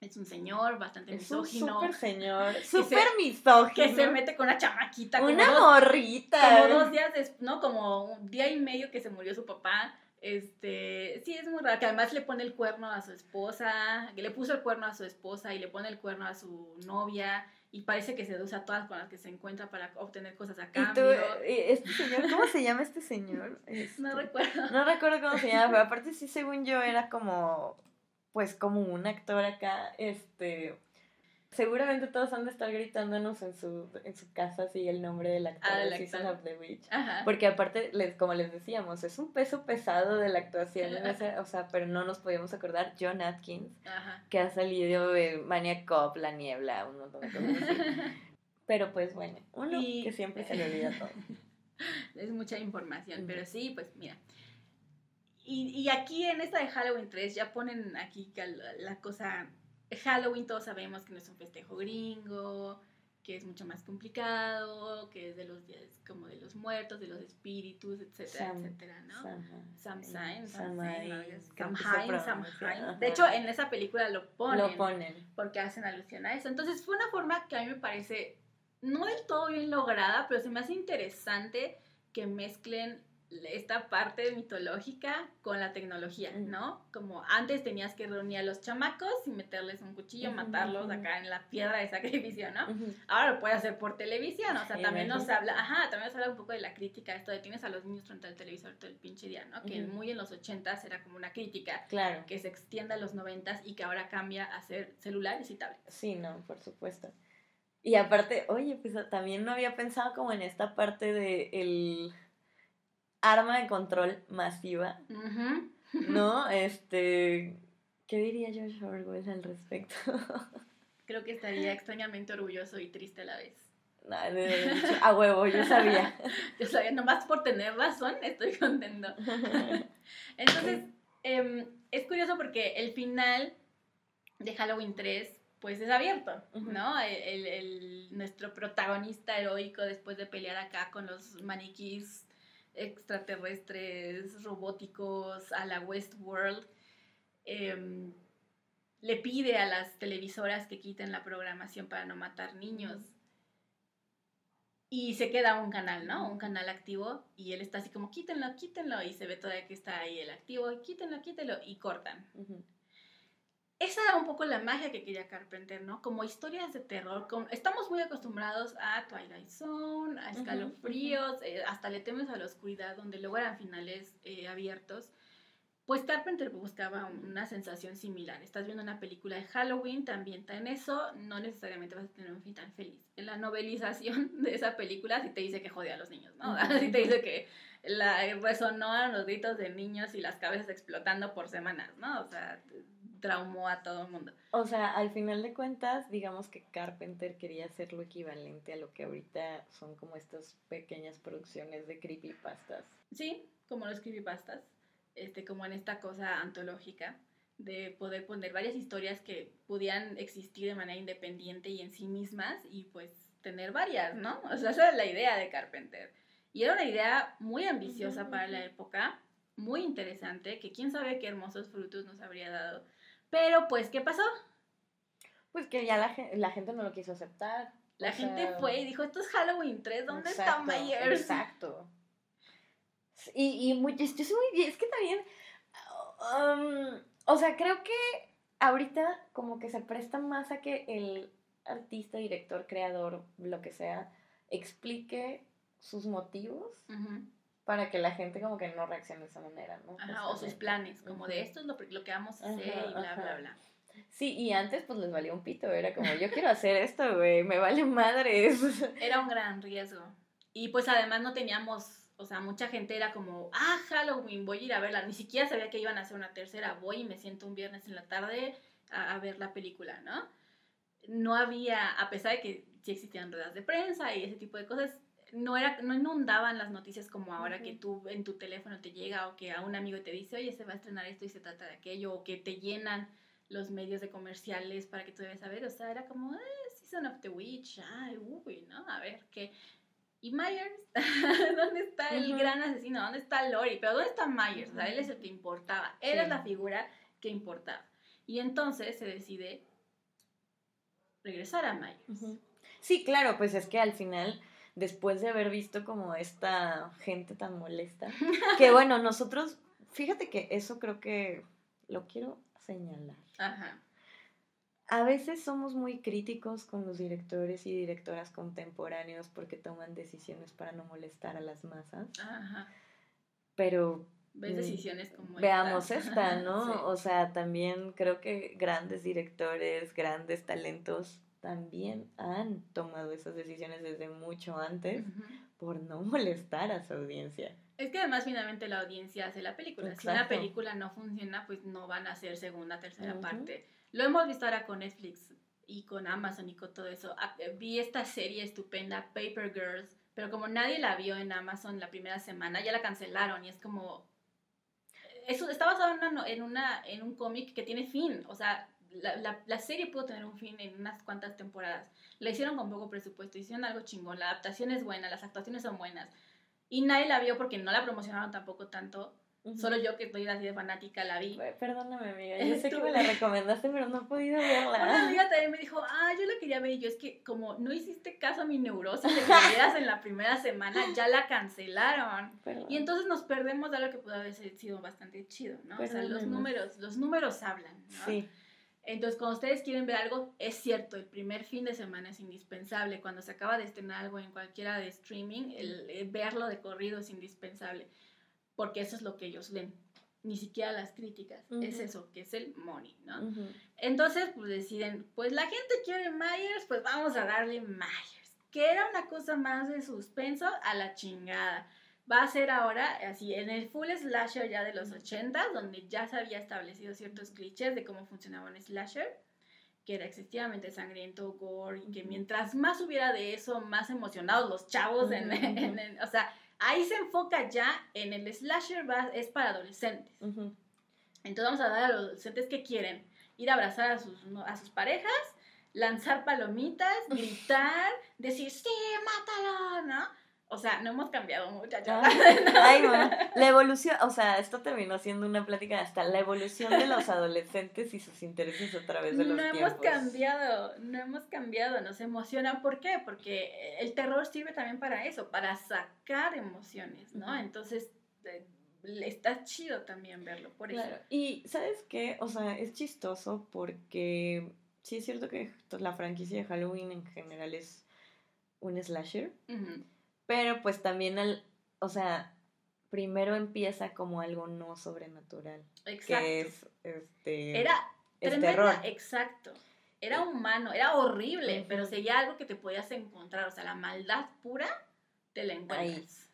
es un señor bastante misógino. Un super señor, súper misógino. Que se mete con una chamaquita. Una morrita. Como dos días después, ¿no? Como un día y medio que se murió su papá. Este, sí, es muy raro, que además le pone el cuerno a su esposa, que le puso el cuerno a su esposa y le pone el cuerno a su novia y parece que seduce a todas con las que se encuentra para obtener cosas a cambio. este señor, ¿cómo se llama este señor? no este, recuerdo. No recuerdo cómo se llama, pero aparte sí, según yo, era como, pues como un actor acá, este, Seguramente todos han de estar gritándonos en su, en su casa así el nombre del actor ah, de Season of the Witch. Porque aparte, les, como les decíamos, es un peso pesado de la actuación, o sea, pero no nos podíamos acordar, John Atkins, que ha salido de Maniac Cop, La Niebla, un montón de cosas así. pero pues bueno, uno que siempre se le olvida todo. Es mucha información, pero sí, pues mira. Y, y aquí en esta de Halloween 3 ya ponen aquí la cosa Halloween todos sabemos que no es un festejo gringo, que es mucho más complicado, que es de los días como de los muertos, de los espíritus, etcétera, etcétera, ¿no? Samhain, Samhain. De hecho, en esa película lo ponen, lo ponen. Porque hacen alusión a eso. Entonces, fue una forma que a mí me parece no del todo bien lograda, pero se me hace interesante que mezclen esta parte mitológica con la tecnología, ¿no? Como antes tenías que reunir a los chamacos y meterles un cuchillo, matarlos acá en la piedra de sacrificio, ¿no? Ahora lo puedes hacer por televisión, o sea, también nos habla, ajá, también nos habla un poco de la crítica, esto de tienes a los niños frente al televisor todo el pinche día, ¿no? Que muy en los ochentas era como una crítica, claro. que se extienda a los noventas y que ahora cambia a ser celulares y tablets. Sí, no, por supuesto. Y aparte, oye, pues también no había pensado como en esta parte de el arma de control masiva, ¿no? Este, ¿qué diría George Orwell al respecto? Creo que estaría extrañamente orgulloso y triste a la vez. a huevo, yo sabía. yo sabía, nomás por tener razón estoy contento. Entonces, em, es curioso porque el final de Halloween 3 pues es abierto, ¿no? el, nuestro protagonista heroico después de pelear acá con los maniquís extraterrestres robóticos a la Westworld, em, le pide a las televisoras que quiten la programación para no matar niños. Y se queda un canal, ¿no? Un canal activo y él está así como quítenlo, quítenlo y se ve todavía que está ahí el activo, quítenlo, quítenlo y cortan esa era un poco la magia que quería Carpenter, ¿no? Como historias de terror. estamos muy acostumbrados a Twilight Zone, a escalofríos, eh, hasta le temes a la oscuridad, donde luego eran finales eh, abiertos. Pues Carpenter buscaba una sensación similar. Estás viendo una película de Halloween, te ambienta en eso, no necesariamente vas a tener un fin tan feliz. En la novelización de esa película sí te dice que jode a los niños, ¿no? Sí te dice que la, resonaron los gritos de niños y las cabezas explotando por semanas, ¿no? O sea, traumó a todo el mundo. O sea, al final de cuentas, digamos que Carpenter quería hacer lo equivalente a lo que ahorita son como estas pequeñas producciones de creepypastas. Sí, como los creepypastas, este, como en esta cosa antológica de poder poner varias historias que pudieran existir de manera independiente y en sí mismas y pues tener varias, ¿no? O sea, esa es la idea de Carpenter. Y era una idea muy ambiciosa para la época, muy interesante, que quién sabe qué hermosos frutos nos habría dado Pero pues, ¿qué pasó? Pues que ya la, la gente no lo quiso aceptar. La gente fue y dijo, esto es Halloween 3, ¿dónde está Myers? Exacto. Y, y muy, yo soy muy, es que también, um, o sea, creo que ahorita como que se presta más a que el artista, director, creador, lo que sea, explique sus motivos para que la gente como que no reaccione de esa manera, ¿no? Ajá, o sus planes, como de esto es lo, lo que vamos a hacer y bla, bla, bla. Sí, y antes pues les valía un pito, era como, yo quiero hacer esto, güey, me vale madres. Era un gran riesgo. Y pues además no teníamos, o sea, mucha gente era como, ah, Halloween, voy a ir a verla. Ni siquiera sabía que iban a hacer una tercera, voy y me siento un viernes en la tarde a, a ver la película, ¿no? No había, a pesar de que sí existían ruedas de prensa y ese tipo de cosas, no, era, no inundaban las noticias como ahora que tú en tu teléfono te llega o que a un amigo te dice, oye, se va a estrenar esto y se trata de aquello, o que te llenan los medios de comerciales para que tú debes saber. O sea, era como, eh, Season of the Witch, ay, uy, ¿no? A ver, ¿qué? ¿Y Myers? ¿Dónde está el gran asesino? ¿Dónde está Lori? Pero ¿dónde está Myers? O sea, él es el que importaba. Era la figura que importaba. Y entonces se decide regresar a Myers. Sí, claro, pues es que al final después de haber visto como esta gente tan molesta, que bueno, nosotros, fíjate que eso creo que lo quiero señalar. Ajá. A veces somos muy críticos con los directores y directoras contemporáneos porque toman decisiones para no molestar a las masas. Ajá. Pero ves mm, decisiones como veamos esta, ¿no? O sea, también creo que grandes directores, grandes talentos también han tomado esas decisiones desde mucho antes por no molestar a su audiencia. Es que además finalmente la audiencia hace la película. Si una película no funciona, pues no van a hacer segunda, tercera parte. Lo hemos visto ahora con Netflix y con Amazon y con todo eso. Ah, eh, vi esta serie estupenda, Paper Girls, pero como nadie la vio en Amazon la primera semana, ya la cancelaron y es como... Eso está basado en, una, en, una, en un cómic que tiene fin. O sea, la, la, serie pudo tener un fin en unas cuantas temporadas. La hicieron con poco presupuesto, hicieron algo chingón, la adaptación es buena, las actuaciones son buenas. Y nadie la vio porque no la promocionaron tampoco tanto. Solo yo que estoy así de fanática la vi. Perdóname, amiga. Yo sé que me la recomendaste, pero no he podido verla. Una amiga también me dijo, ah, yo la quería ver. Y yo es que como no hiciste caso a mi neurosis de que en la primera semana, ya la cancelaron. Y entonces nos perdemos de algo que pudo haber sido bastante chido, ¿no? o sea, los números, los números hablan, ¿no? Sí. Entonces, cuando ustedes quieren ver algo, es cierto, el primer fin de semana es indispensable. Cuando se acaba de estrenar algo en cualquiera de streaming, el, verlo de corrido es indispensable, porque eso es lo que ellos ven. Ni siquiera las críticas, es eso, que es el money, ¿no? Entonces, pues deciden, pues la gente quiere Myers, pues vamos a darle Myers, que era una cosa más de suspenso a la chingada va a ser ahora así en el full slasher ya de los 80, donde ya se había establecido ciertos clichés de cómo funcionaba un slasher, que era excesivamente sangriento, gore, y que mientras más hubiera de eso, más emocionados los chavos, en, o sea, ahí se enfoca ya en el slasher, va, es para adolescentes. Entonces vamos a dar a los adolescentes que quieren ir a abrazar a sus, a sus parejas, lanzar palomitas, gritar, decir, sí, mátalo, ¿no? O sea, no hemos cambiado mucho. Ay, La evolución, o sea, esto terminó siendo una plática hasta la evolución de los adolescentes y sus intereses a través de los no tiempos. No hemos cambiado, no hemos cambiado, nos emociona. ¿Por qué? Porque el terror sirve también para eso, para sacar emociones, ¿no? Entonces, eh, está chido también verlo, por eso. Y, ¿sabes qué? O sea, es chistoso porque sí es cierto que la franquicia de Halloween en general es un slasher. Pero pues también el, o sea, primero empieza como algo no sobrenatural. Exacto. Que es este. Era terror. exacto. Era humano, era horrible, pero sería algo que te podías encontrar. O sea, la maldad pura te la encuentras.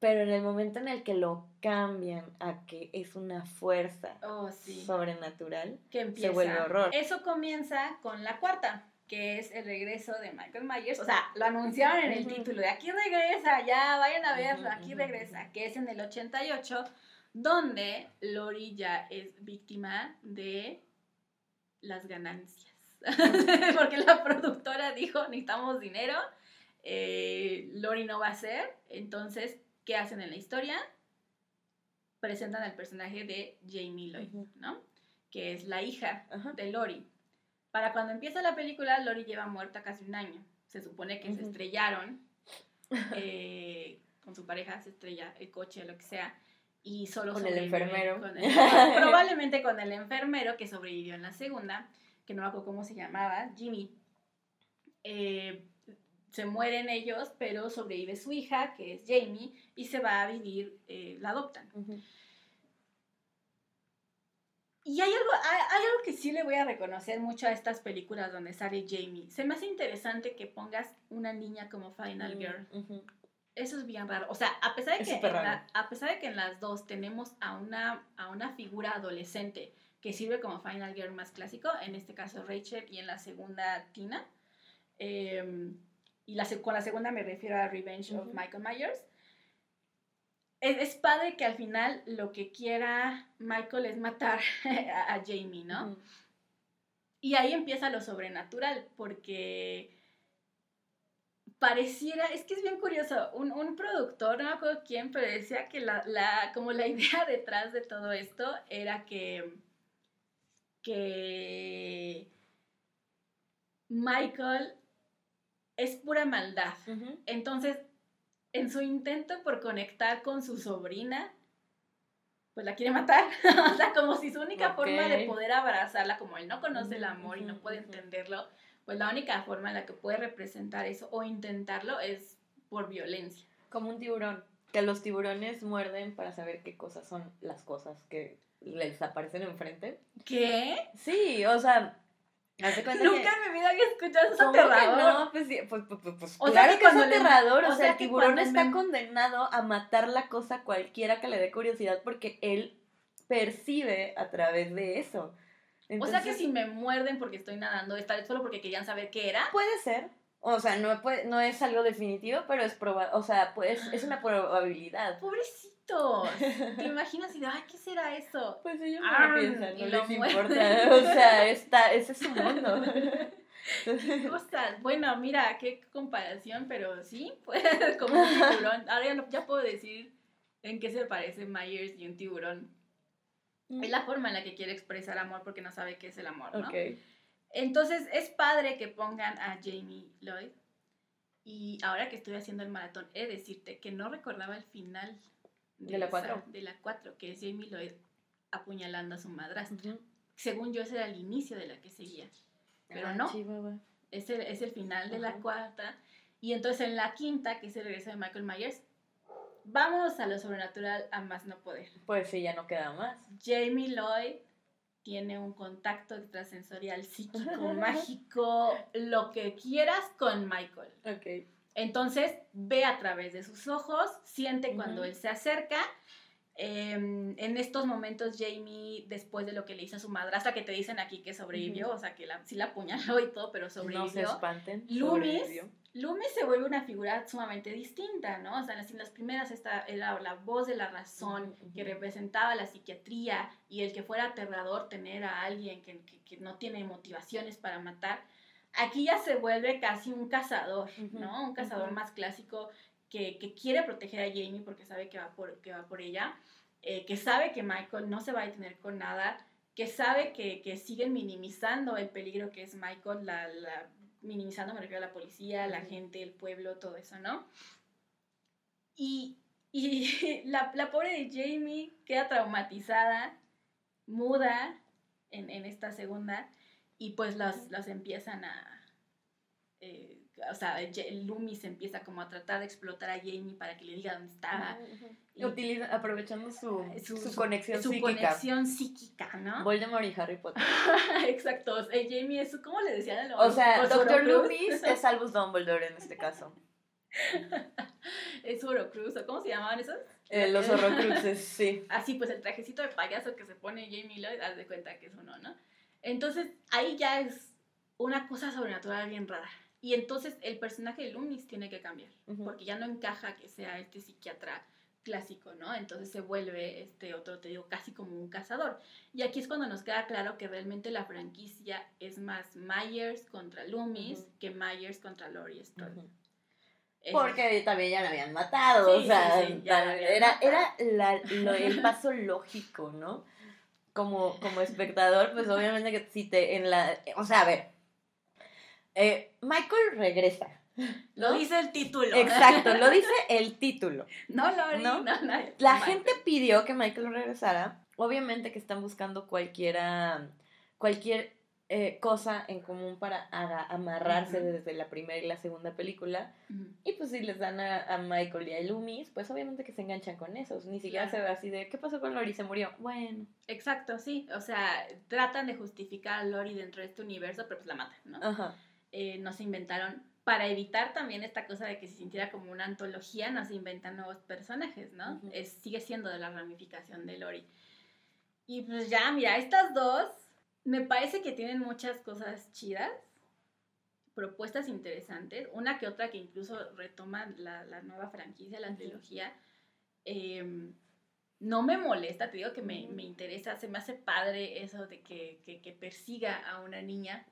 Pero en el momento en el que lo cambian a que es una fuerza oh, sobrenatural, que se vuelve horror. Eso comienza con la cuarta que es el regreso de Michael Myers. O sea, lo anunciaron en el título de aquí regresa, ya vayan a verlo, aquí regresa, que es en el 88, donde Lori ya es víctima de las ganancias. Porque la productora dijo, necesitamos dinero, eh, Lori no va a ser, entonces, ¿qué hacen en la historia? Presentan al personaje de Jamie Lloyd, ¿no? que es la hija de Lori. Para cuando empieza la película, Lori lleva muerta casi un año. Se supone que se estrellaron eh, con su pareja, se estrella el coche, lo que sea, y solo con el enfermero. probablemente con el enfermero que sobrevivió en la segunda, que no me acuerdo cómo se llamaba, Jimmy. Eh, se mueren ellos, pero sobrevive su hija, que es Jamie, y se va a vivir, eh, la adoptan. Y hay algo, hay, algo que sí le voy a reconocer mucho a estas películas donde sale Jamie. Se me hace interesante que pongas una niña como Final mm, Girl. Eso es bien raro. O sea, a pesar de, que en a pesar de que en las dos tenemos a una, a una figura adolescente que sirve como Final Girl más clásico, en este caso Rachel y en la segunda Tina, em, y la, con la segunda me refiero a Revenge of Michael Myers, es, padre que al final lo que quiera Michael es matar a, Jamie, ¿no? Y ahí empieza lo sobrenatural, porque pareciera, es que es bien curioso, un, un, productor, no me acuerdo quién, pero decía que la, la, como la idea detrás de todo esto era que, que Michael es pura maldad. Entonces, en su intento por conectar con su sobrina, pues la quiere matar. o sea, como si su única forma de poder abrazarla, como él no conoce el amor y no puede entenderlo, pues la única forma en la que puede representar eso o intentarlo es por violencia. Como un tiburón, que los tiburones muerden para saber qué cosas son las cosas que les aparecen enfrente. ¿Qué? Sí, o sea, Nunca en mi vida había escuchado eso aterrador. No, pues, pues, pues, pues o claro sea que, es aterrador. o, sea, el tiburón está condenado a matar la cosa cualquiera que le dé curiosidad porque él percibe a través de eso. o sea que si me muerden porque estoy nadando, ¿está solo porque querían saber qué era? Puede ser. O sea, no, puede, no es algo definitivo, pero es proba o sea, pues, es una probabilidad. Pobrecito ¿Te imaginas y de, ay, ¿qué será eso? Pues ellos no lo piensan, no les importa. O sea, está, ese es su mundo. Cosas. Bueno, mira, qué comparación, pero sí, pues como un tiburón. Ahora ya, puedo decir en qué se parece Myers y un tiburón. Mm. Es la forma en la que quiere expresar amor porque no sabe qué es el amor, ¿no? Entonces es padre que pongan a Jamie Lloyd. Y ahora que estoy haciendo el maratón, he de decirte que no recordaba el final de, la 4. De la 4, que es Jamie Lloyd apuñalando a su madrastra. Según yo, ese era el inicio de la que seguía. Pero ah, no. es, el, es el final de la cuarta. Y entonces en la quinta, que es el regreso de Michael Myers, vamos a lo sobrenatural a más no poder. Pues sí, ya no queda más. Jamie Lloyd tiene un contacto extrasensorial psíquico, mágico, lo que quieras con Michael. Ok. Entonces ve a través de sus ojos, siente cuando él se acerca. Em, en estos momentos, Jamie, después de lo que le hizo a su madrastra, que te dicen aquí que sobrevivió, o sea, que la, sí la apuñaló y todo, pero sobrevivió. No se espanten. Loomis, Loomis se vuelve una figura sumamente distinta, ¿no? O sea, en las, primeras esta, era la voz de la razón, que representaba la psiquiatría y el que fuera aterrador tener a alguien que, que no tiene motivaciones para matar Aquí ya se vuelve casi un cazador, ¿no? Un cazador más clásico que, quiere proteger a Jamie porque sabe que va por, que va por ella, eh, que sabe que Michael no se va a detener con nada, que sabe que, siguen minimizando el peligro que es Michael, la, minimizando me refiero a la policía, la gente, el pueblo, todo eso, ¿no? Y, la, pobre de Jamie queda traumatizada, muda en, en esta segunda, y pues las, las empiezan a... Eh, o sea, Loomis empieza como a tratar de explotar a Jamie para que le diga dónde está. y, Utiliza, aprovechando su, su, su, conexión su psíquica. conexión psíquica, ¿no? Voldemort y Harry Potter. Exacto. Jamie es, ¿cómo le decían? O sea, Doctor Loomis es Albus Dumbledore en este caso. es Horocruz, ¿o cómo se llamaban esos? Eh, los Horrocruxes, sí. Así, pues el trajecito de payaso que se pone Jamie Lloyd, haz de cuenta que es uno, ¿no? Entonces, ahí ya es una cosa sobrenatural bien rara. Y entonces el personaje de Loomis tiene que cambiar, porque ya no encaja que sea este psiquiatra clásico, ¿no? Entonces se vuelve este otro, te digo, casi como un cazador. Y aquí es cuando nos queda claro que realmente la franquicia es más Myers contra Loomis que Myers contra Laurie Strode. Porque también ya la habían matado, o sea, era, era el paso lógico, ¿no? Como, como espectador, pues obviamente que si te en la... O sea, a ver, eh, Michael regresa. Lo dice el título. Exacto, lo dice el título. No, lo ¿no? no, La gente pidió que Michael regresara. Obviamente que están buscando cualquiera, cualquier eh, cosa en común para amarrarse desde la primera y la segunda película. Y pues si les dan a, Michael y a Loomis, pues obviamente que se enganchan con esos. Ni siquiera se ve así de, ¿qué pasó con Lori? Se murió. Bueno. Exacto, sí. O sea, tratan de justificar a Lori dentro de este universo, pero pues la matan, ¿no? Ajá. Eh, no se inventaron para evitar también esta cosa de que se sintiera como una antología, no se inventan nuevos personajes, ¿no? es, sigue siendo de la ramificación de Lori. Y pues ya, mira, estas dos me parece que tienen muchas cosas chidas, propuestas interesantes, una que otra que incluso retoma la, nueva franquicia, la trilogía. Em, no me molesta, te digo que me, interesa, se me hace padre eso de que, persiga a una niña.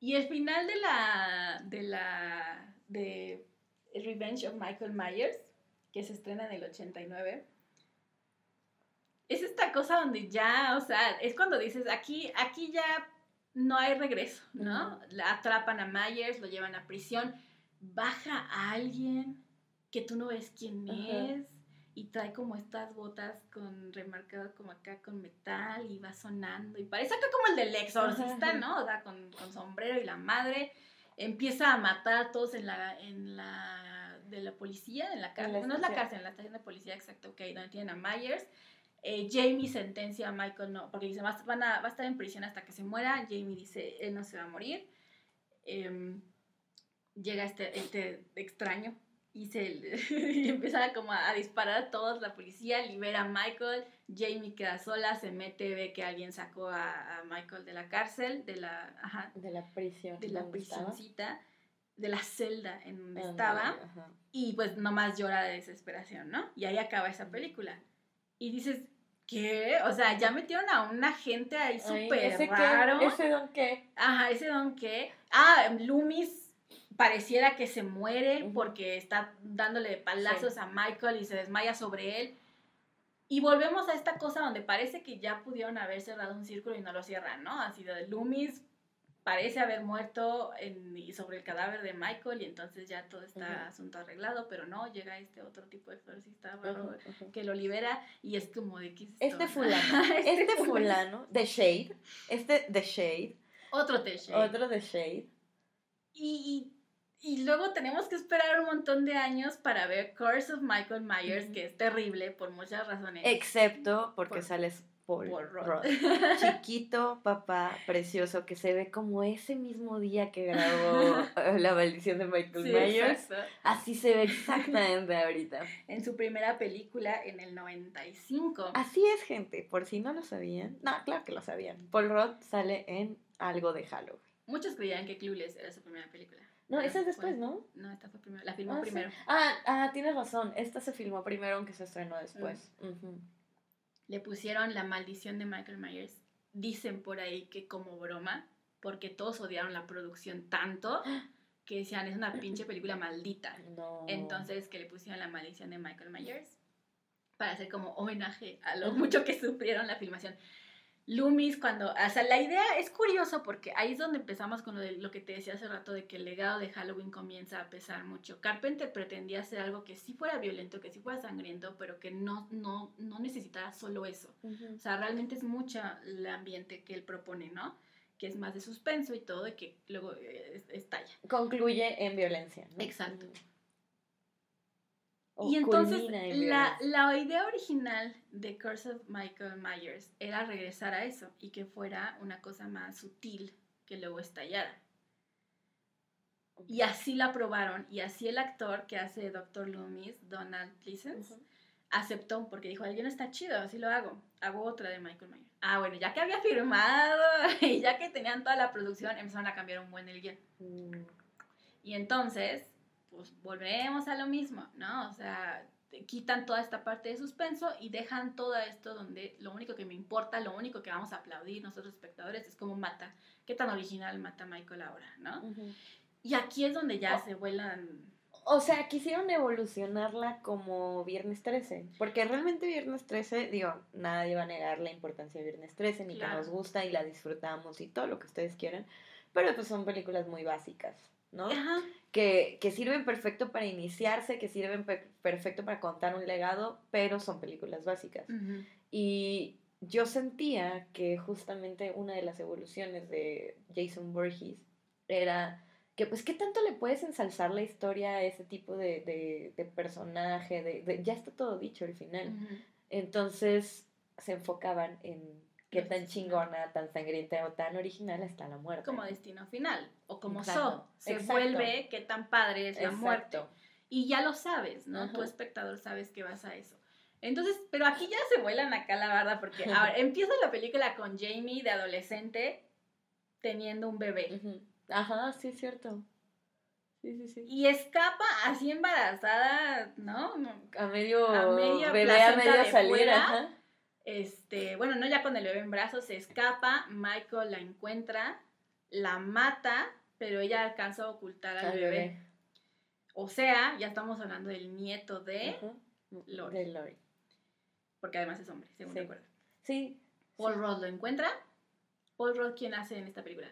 Y el final de la, de la, de Revenge of Michael Myers, que se estrena en el 89, es esta cosa donde ya, o sea, es cuando dices, aquí, aquí ya no hay regreso, ¿no? La atrapan a Myers, lo llevan a prisión, baja a alguien que tú no ves quién es y trae como estas botas con remarcadas como acá con metal y va sonando y parece acá como el del exorcista, ¿no? O sea, con, sombrero y la madre empieza a matar a todos en la, en la, de la policía, en la cárcel, no es la cárcel, en la estación de policía, exacto, ok, donde tienen a Myers eh, Jamie sentencia a Michael, no, porque dice, va, a, va a estar en prisión hasta que se muera. Jamie dice, él no se va a morir. Em, llega este, este extraño y, se, empieza como a, disparar a todos, la policía libera a Michael, Jamie queda sola, se mete, ve que alguien sacó a, Michael de la cárcel, de la, de la prisión, de la prisioncita, de la celda en donde estaba, y pues nomás llora de desesperación, ¿no? Y ahí acaba esa película. Y dices, ¿qué? O sea, ya metieron a un agente ahí súper raro. ¿Ese don qué? Ajá, ese don qué. Ah, Loomis pareciera que se muere porque está dándole palazos a Michael y se desmaya sobre él. Y volvemos a esta cosa donde parece que ya pudieron haber cerrado un círculo y no lo cierran, ¿no? Así de Loomis parece haber muerto en, sobre el cadáver de Michael y entonces ya todo está asunto arreglado, pero no, llega este otro tipo de exorcista que lo libera y es como de que... Este fulano, este, este fulano, de Shade, este de Shade. Otro de Shade. Otro de Shade. Y, y, luego tenemos que esperar un montón de años para ver Curse of Michael Myers, que es terrible por muchas razones. Excepto porque sales Chiquito, papá, precioso, que se ve como ese mismo día que grabó eh, La maldición de Michael Myers. Así se ve exactamente ahorita. En su primera película en el 95. Así es, gente, por si no lo sabían. No, claro que lo sabían. Paul Roth sale en algo de Halloween. Muchos creían que Clueless era su primera película. No, esa es después, ¿no? No, esta fue primero. La filmó ah, primero. Ah, ah, tienes razón. Esta se filmó primero, aunque se estrenó después. Uh le pusieron la maldición de Michael Myers. Dicen por ahí que como broma, porque todos odiaron la producción tanto que decían es una pinche película maldita. Entonces que le pusieron la maldición de Michael Myers para hacer como homenaje a lo mucho que sufrieron la filmación. Loomis cuando, o sea, la idea es curioso porque ahí es donde empezamos con lo, de, lo que te decía hace rato de que el legado de Halloween comienza a pesar mucho. Carpenter pretendía hacer algo que sí fuera violento, que sí fuera sangriento, pero que no, no, no necesitara solo eso. O sea, realmente es mucho el ambiente que él propone, ¿no? Que es más de suspenso y todo y que luego eh, estalla. Concluye en violencia. Exacto y entonces la, la, idea original de Curse of Michael Myers era regresar a eso y que fuera una cosa más sutil que luego estallara. Y así la probaron y así el actor que hace Dr. Loomis, Donald Pleasence, aceptó porque dijo, el guion está chido, así lo hago, hago otra de Michael Myers. Ah, bueno, ya que había firmado y ya que tenían toda la producción, empezaron a cambiar un buen el guion. Mm. Y entonces pues volvemos a lo mismo, ¿no? O sea, quitan toda esta parte de suspenso y dejan todo esto donde lo único que me importa, lo único que vamos a aplaudir nosotros espectadores es cómo mata, qué tan original mata Michael ahora, ¿no? Y aquí es donde ya se vuelan... O sea, quisieron evolucionarla como Viernes 13, porque realmente Viernes 13, digo, nadie va a negar la importancia de Viernes 13, ni que nos gusta y la disfrutamos y todo lo que ustedes quieran, pero pues son películas muy básicas, ¿no? Que, que, sirven perfecto para iniciarse, que sirven perfecto para contar un legado, pero son películas básicas. Y yo sentía que justamente una de las evoluciones de Jason Voorhees era que pues qué tanto le puedes ensalzar la historia a ese tipo de, de, personaje, de, ya está todo dicho al final. Entonces se enfocaban en qué tan chingona, tan sangrienta o tan original está la muerte. Como destino final, o como so, se vuelve qué tan padre es la muerte. Y ya lo sabes, ¿no? Tu espectador sabes que vas a eso. Entonces, pero aquí ya se vuelan acá la barda porque ahora empieza la película con Jamie de adolescente teniendo un bebé. Ajá, sí es cierto. Sí, sí, sí. Y escapa así embarazada, ¿no? A medio a bebé a medio salir, ajá. Este, bueno, no ya con el bebé en brazos, se escapa, Michael la encuentra, la mata, pero ella alcanza a ocultar al, bebé. O sea, ya estamos hablando del nieto de Lori. De Lori. Porque además es hombre, según recuerdo. Sí. Paul Rudd lo encuentra. Paul Rudd, ¿quién hace en esta película?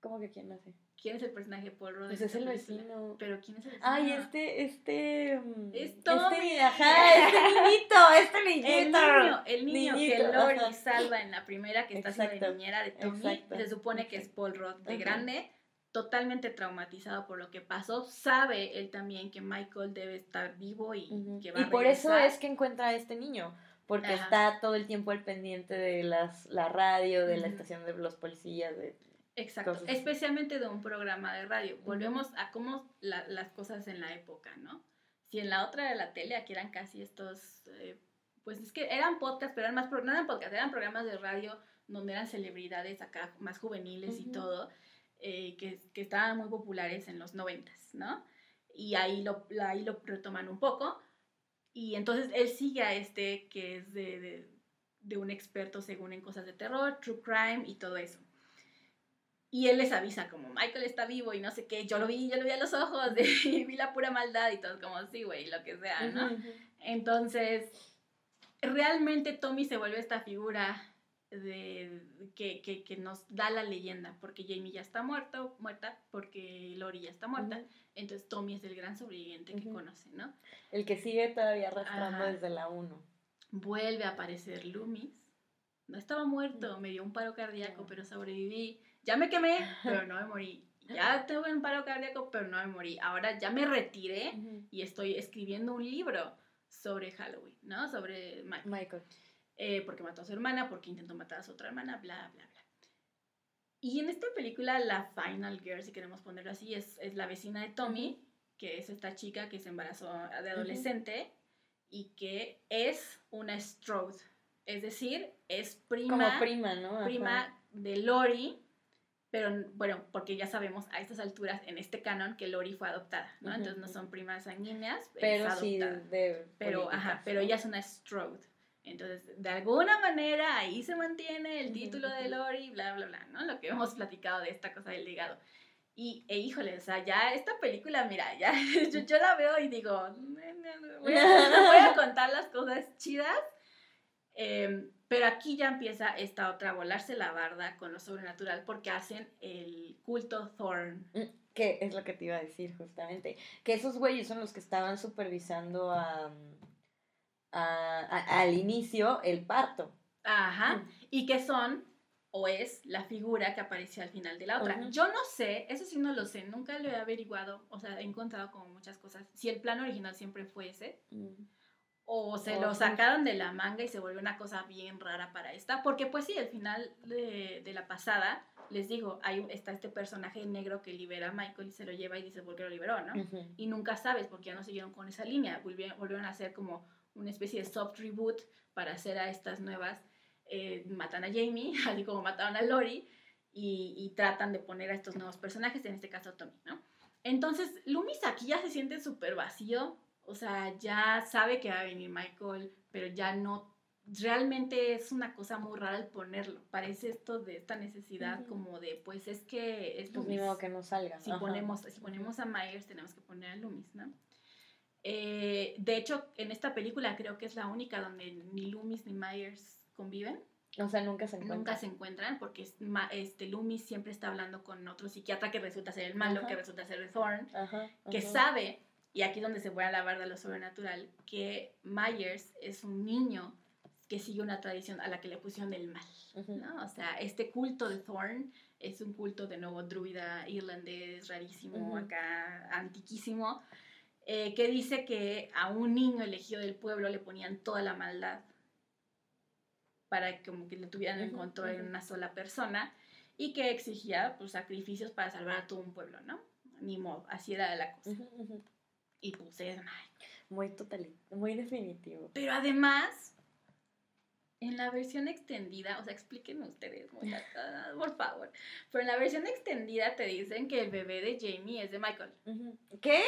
¿Cómo que quién hace? ¿Quién es el personaje de Paul Rudd? Pues es el vecino. Pero ¿quién es el vecino? Ay, este, este... Mm, es Tommy. Este, ajá, este niñito, este niñito. El niño, el niño que Lori salva en la primera, que está haciendo de niñera de Tommy. Se supone que es Paul Rudd de grande, totalmente traumatizado por lo que pasó. Sabe él también que Michael debe estar vivo y que va a Y por eso es que encuentra a este niño porque está todo el tiempo al pendiente de las, la radio, de la estación de los policías, de Exacto, especialmente de un programa de radio. Volvemos a cómo las cosas en la época, ¿no? Si en la otra de la tele, aquí eran casi estos, eh, pues es que eran podcasts, pero eran más, no eran podcasts, eran programas de radio donde eran celebridades acá más juveniles y todo, eh, que, que, estaban muy populares en los noventas, ¿no? Y ahí lo, ahí lo retoman un poco. Y entonces él sigue a este que es de, de, de un experto según en cosas de terror, true crime y todo eso. Y él les avisa como, Michael está vivo y no sé qué, yo lo vi, yo lo vi a los ojos, y vi la pura maldad y todo, como, sí, güey, lo que sea, ¿no? Entonces, realmente Tommy se vuelve esta figura de, que, que, que, nos da la leyenda, porque Jamie ya está muerto, muerta, porque Lori ya está muerta, entonces Tommy es el gran sobreviviente que conoce, ¿no? El que sigue todavía arrastrando desde la 1. Vuelve a aparecer Loomis, no estaba muerto, me dio un paro cardíaco, pero sobreviví ya me quemé, pero no me morí. Ya tuve un paro cardíaco, pero no me morí. Ahora ya me retiré y estoy escribiendo un libro sobre Halloween, ¿no? Sobre Michael. Eh, porque mató a su hermana, porque intentó matar a su otra hermana, bla, bla, bla. Y en esta película, la Final Girl, si queremos ponerlo así, es, es la vecina de Tommy, que es esta chica que se embarazó de adolescente y que es una Strode. Es decir, es prima. Como prima, ¿no? Prima de Lori pero bueno, porque ya sabemos a estas alturas en este canon que Lori fue adoptada, ¿no? Entonces no son primas sanguíneas, pero sí de pero ajá, pero ella es una Strode. Entonces, de alguna manera ahí se mantiene el título de Lori, bla, bla, bla, ¿no? Lo que hemos platicado de esta cosa del legado. Y, e híjole, o sea, ya esta película, mira, ya yo, la veo y digo, voy a, voy a contar las cosas chidas. Eh, pero aquí ya empieza esta otra a volarse la barda con lo sobrenatural porque hacen el culto Thorn. Mm, que es lo que te iba a decir justamente. Que esos güeyes son los que estaban supervisando a, al inicio el parto. Ajá. Mm. Y que son o es la figura que apareció al final de la otra. Yo no sé, eso sí no lo sé, nunca lo he averiguado, o sea, he encontrado como muchas cosas. Si el plan original siempre fue ese. Mm o se lo sacaron de la manga y se volvió una cosa bien rara para esta, porque pues sí, al final de, de la pasada, les digo, hay, está este personaje negro que libera a Michael y se lo lleva y dice por qué lo liberó, ¿no? Y nunca sabes porque ya no siguieron con esa línea, volvieron, volvieron a hacer como una especie de soft reboot para hacer a estas nuevas, eh, matan a Jamie, así como mataron a Lori, y, y, tratan de poner a estos nuevos personajes, en este caso Tommy, ¿no? Entonces, Loomis aquí ya se siente súper vacío, o sea, ya sabe que va a venir Michael, pero ya no, realmente es una cosa muy rara el ponerlo. Parece esto de esta necesidad como de, pues es que es pues ni modo que no salga. Si ponemos, si ponemos a Myers, tenemos que poner a Loomis, ¿no? Eh, de hecho, en esta película creo que es la única donde ni Loomis ni Myers conviven. O sea, nunca se encuentran. Nunca se encuentran porque este Loomis siempre está hablando con otro psiquiatra que resulta ser el malo, que resulta ser el Thorn, que sabe, y aquí es donde se puede alabar de lo sobrenatural, que Myers es un niño que sigue una tradición a la que le pusieron el mal. ¿no? O sea, este culto de Thorn es un culto de nuevo druida irlandés rarísimo, acá antiquísimo, eh, que dice que a un niño elegido del pueblo le ponían toda la maldad para que como que le tuvieran en control en una sola persona y que exigía pues, sacrificios para salvar a todo un pueblo, ¿no? Ni modo, así era la cosa. Y pues es muy total, muy definitivo. Pero además, en la versión extendida, o sea, explíquenme ustedes, por favor. Pero en la versión extendida te dicen que el bebé de Jamie es de Michael. ¿Qué?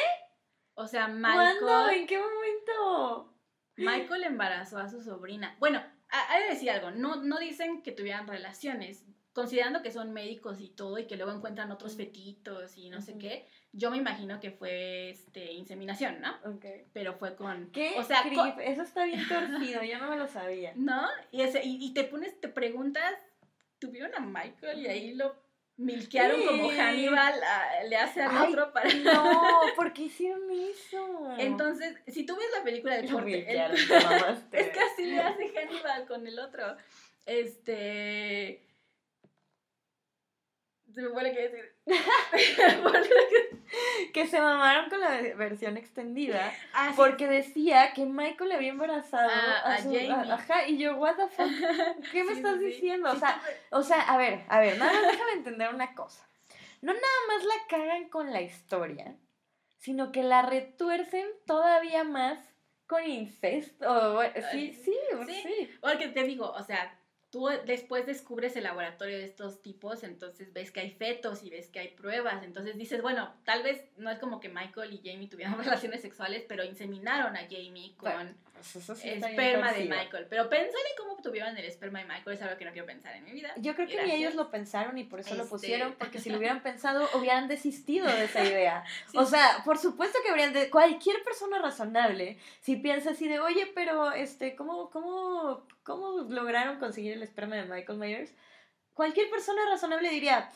O sea, Michael. ¿Cuándo? ¿En qué momento? Michael embarazó a su sobrina. Bueno, hay que decir algo, no, no dicen que tuvieran relaciones, considerando que son médicos y todo y que luego encuentran otros fetitos y no sé qué, yo me imagino que fue este inseminación, ¿no? Okay. Pero fue con ¿Qué? O sea, eso está bien torcido, yo no me lo sabía. ¿No? Y ese y, y, te pones te preguntas, ¿tuvieron a Michael y ahí lo milquearon como Hannibal le hace al otro para No, ¿por qué hicieron eso? Entonces, si tú ves la película del corte, es que así le hace Hannibal con el otro. Este se me vuelve que decir. que se mamaron con la versión extendida ah, porque decía que Michael le había embarazado a, Jamie. ajá, y yo, what the fuck, ¿qué me estás diciendo? O sea, o sea, a ver, a ver, nada más déjame entender una cosa. No nada más la cagan con la historia, sino que la retuercen todavía más con incesto. Sí, sí, sí. Porque te digo, o sea, tú después descubres el laboratorio de estos tipos, entonces ves que hay fetos y ves que hay pruebas, entonces dices, bueno, tal vez no es como que Michael y Jamie tuvieran relaciones sexuales, pero inseminaron a Jamie con esperma de Michael. Pero pensar en cómo tuvieron el esperma de Michael es algo que no quiero pensar en mi vida. Yo creo que ni ellos lo pensaron y por eso lo este pusieron, porque si lo hubieran pensado, hubieran desistido de esa idea. O sea, por supuesto que habrían de... Cualquier persona razonable, si piensa así de, oye, pero, este, ¿cómo, cómo, cómo lograron conseguir el esperma de Michael Myers? Cualquier persona razonable diría,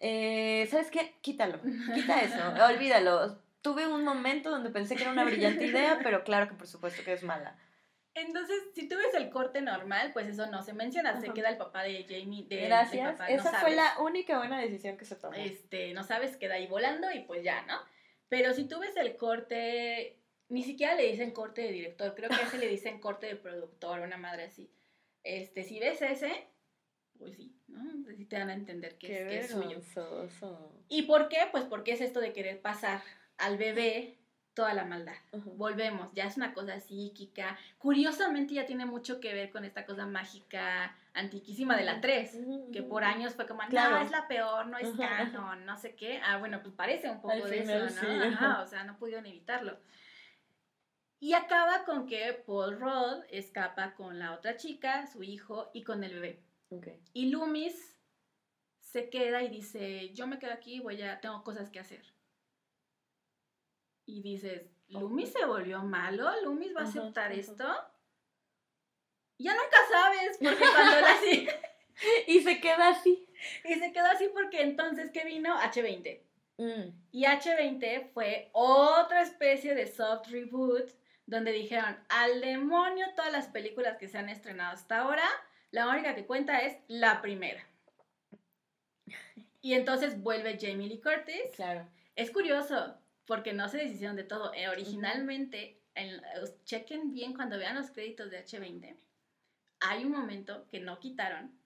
eh, ¿sabes qué? Quítalo, quita eso, olvídalo tuve un momento donde pensé que era una brillante idea, pero claro que por supuesto que es mala. Entonces, si tú ves el corte normal, pues eso no se menciona, se queda el papá de Jamie. De, Gracias, esa fue la única buena decisión que se tomó. Este, no sabes, queda ahí volando y pues ya, ¿no? Pero si tú ves el corte, ni siquiera le dicen corte de director, creo que a ese le dicen corte de productor, una madre así. Este, si ves ese, pues sí, ¿no? Sí te dan a entender que, es, que es suyo. ¿Y por qué? Pues porque es esto de querer pasar al bebé toda la maldad. Volvemos, ya es una cosa psíquica. Curiosamente ya tiene mucho que ver con esta cosa mágica antiquísima de la 3, que por años fue como, no, es la peor, no es canon, no sé qué. Ah, bueno, pues parece un poco de eso, ¿no? Ajá, o sea, no pudieron evitarlo. Y acaba con que Paul Rudd escapa con la otra chica, su hijo, y con el bebé. Y Loomis se queda y dice, yo me quedo aquí, voy a, tengo cosas que hacer y dices, ¿Loomis se volvió malo? ¿Loomis va a aceptar esto? Ya nunca sabes, porque cuando la así. y se queda así. Y se quedó así porque entonces, ¿qué vino? H20. Mm. Y H20 fue otra especie de soft reboot donde dijeron, al demonio todas las películas que se han estrenado hasta ahora, la única que cuenta es la primera. Y entonces vuelve Jamie Lee Curtis. Claro. Es curioso, porque no se deshicieron de todo. Eh, originalmente, chequen bien cuando vean los créditos de H20, hay un momento que no quitaron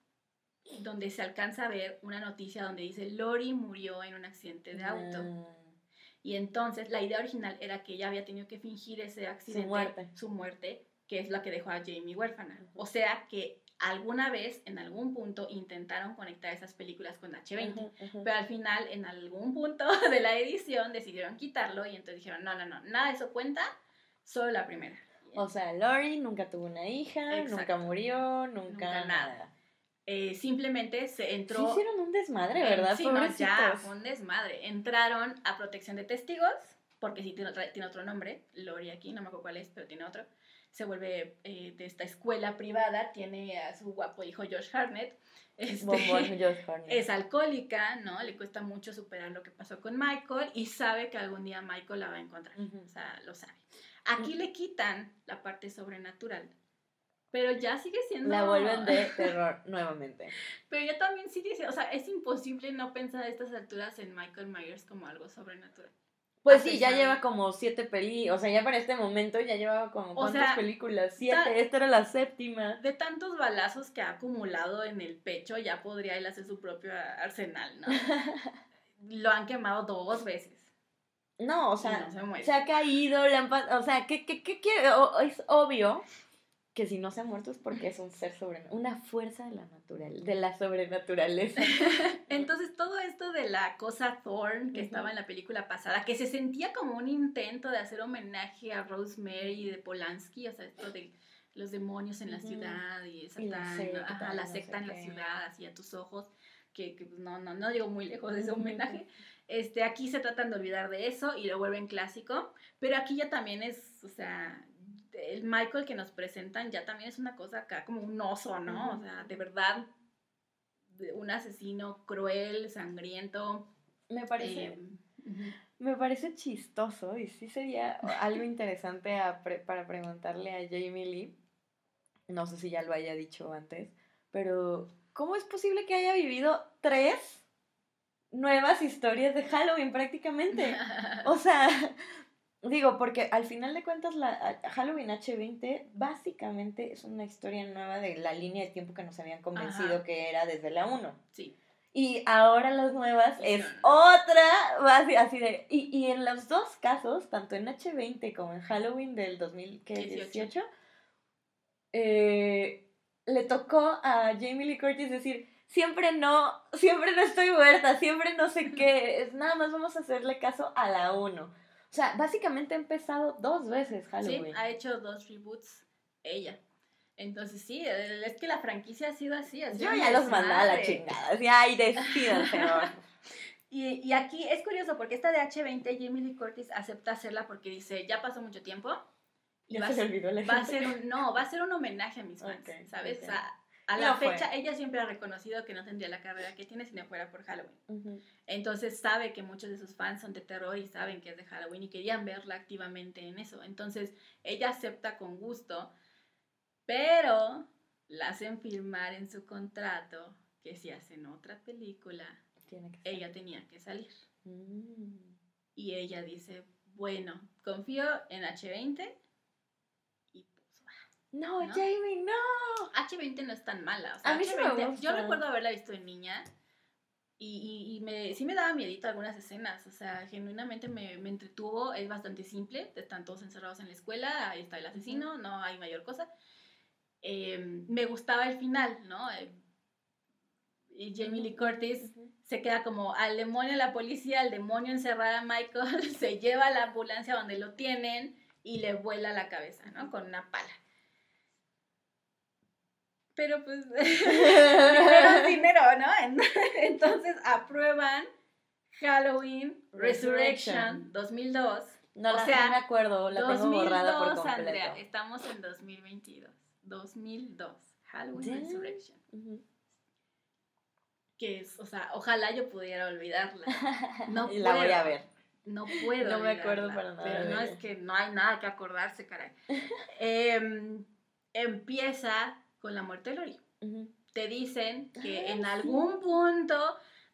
donde se alcanza a ver una noticia donde dice Lori murió en un accidente de auto. Ah. Y entonces la idea original era que ella había tenido que fingir ese accidente, su muerte, su muerte que es la que dejó a Jamie huérfana. O sea que alguna vez, en algún punto, intentaron conectar esas películas con H20, pero al final, en algún punto de la edición, decidieron quitarlo y entonces dijeron, no, no, no, nada de eso cuenta, solo la primera. O sea, Lori nunca tuvo una hija, nunca murió, nunca, nada. Eh, simplemente se entró. Sí hicieron un desmadre, ¿verdad? Sí, no, ya, fue un desmadre. Entraron a protección de testigos, porque sí tiene, tiene otro nombre, Lori aquí, no me acuerdo cuál es, pero tiene otro. Se vuelve eh, de esta escuela privada, tiene a su guapo hijo Josh Harnett. Este, es alcohólica, ¿no? Le cuesta mucho superar lo que pasó con Michael y sabe que algún día Michael la va a encontrar. O sea, lo sabe. Aquí le quitan la parte sobrenatural pero ya sigue siendo... La vuelven de terror nuevamente. Pero ya también sigue siendo, o sea, es imposible no pensar a estas alturas en Michael Myers como algo sobrenatural. Pues sí, ya lleva como siete películas, o sea, ya para este momento ya llevaba como cuántas películas, siete, esta era la séptima. De tantos balazos que ha acumulado en el pecho, ya podría él hacer su propio arsenal, ¿no? Lo han quemado dos veces. No, o sea, se, ha caído, le han, o sea, ¿qué, qué, qué quiere? es obvio que si no se ha muerto es porque es un ser sobrenatural, una fuerza de la natural, de la sobrenaturaleza. Entonces todo esto de la cosa Thorn que estaba en la película pasada, que se sentía como un intento de hacer homenaje a Rosemary de Polanski, o sea, esto de los demonios en la ciudad y, la secta, la secta en la ciudad, así a tus ojos, que, que pues, no, no, no digo muy lejos de ese homenaje. Este, aquí se tratan de olvidar de eso y lo vuelven clásico, pero aquí ya también es, o sea, el Michael que nos presentan ya también es una cosa acá como un oso, ¿no? O sea, de verdad, un asesino cruel, sangriento. Me parece. Em, me parece chistoso y sí sería algo interesante para preguntarle a Jamie Lee. No sé si ya lo haya dicho antes, pero ¿cómo es posible que haya vivido tres nuevas historias de Halloween prácticamente? O sea, Digo, porque al final de cuentas la Halloween H20 básicamente es una historia nueva de la línea de tiempo que nos habían convencido que era desde la 1. Sí. Y ahora las nuevas es otra, así de... Y, y en los dos casos, tanto en H20 como en Halloween del 2018, eh, le tocó a Jamie Lee Curtis decir, siempre no, siempre no estoy muerta, siempre no sé qué, es, nada más vamos a hacerle caso a la 1 o sea, básicamente ha empezado dos veces Halloween. Sí, ha hecho dos reboots ella. Entonces sí, es que la franquicia ha sido así. Yo ya los mandaba a la chingada. Ya, ay, decídanse. y, y aquí es curioso porque esta de H20, Jamie Lee Curtis acepta hacerla porque dice, ya pasó mucho tiempo. Y va, se olvidó va a ser un, no, va a ser un homenaje a mis fans, ¿sabes? A la fecha, ella siempre ha reconocido que no tendría la carrera que tiene si no fuera por Halloween. Entonces sabe que muchos de sus fans son de terror y saben que es de Halloween y querían verla activamente en eso. Entonces ella acepta con gusto, pero la hacen firmar en su contrato que si hacen otra película, ella tenía que salir. Mm. Y ella dice, bueno, confío en H20 no, Jamie, no. H20 no es tan mala. a mí H20, Yo recuerdo haberla visto de niña y, y, me, sí me daba miedito algunas escenas. O sea, genuinamente me, me, entretuvo. Es bastante simple. Están todos encerrados en la escuela. Ahí está el asesino. No hay mayor cosa. Em, me gustaba el final, ¿no? Eh, y Jamie Lee Curtis se queda como al demonio la policía, al demonio encerrada a Michael, se lleva a la ambulancia donde lo tienen y le vuela la cabeza, ¿no? Con una pala pero pues dinero dinero, ¿no? Entonces aprueban Halloween Resurrection 2002. No, o sea, no me acuerdo, la 2002, tengo borrada por completo. Andrea, estamos en 2022. 2002, Halloween Resurrection. Que es, o sea, ojalá yo pudiera olvidarla. No puedo. La voy a ver. No puedo. No me acuerdo para nada. Pero no es que no hay nada que acordarse, caray. Em, empieza con la muerte de Lori. Te dicen que en algún punto,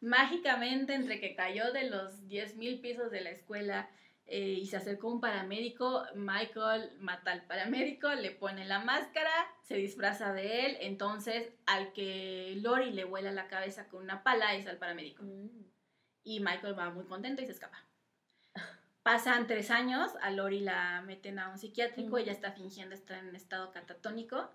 mágicamente, entre que cayó de los 10.000 pisos de la escuela eh, y se acercó un paramédico, Michael mata al paramédico, le pone la máscara, se disfraza de él, entonces al que Lori le vuela la cabeza con una pala es al paramédico. Mm. Y Michael va muy contento y se escapa. Pasan tres años, a Lori la meten a un psiquiátrico, ella está fingiendo estar en estado catatónico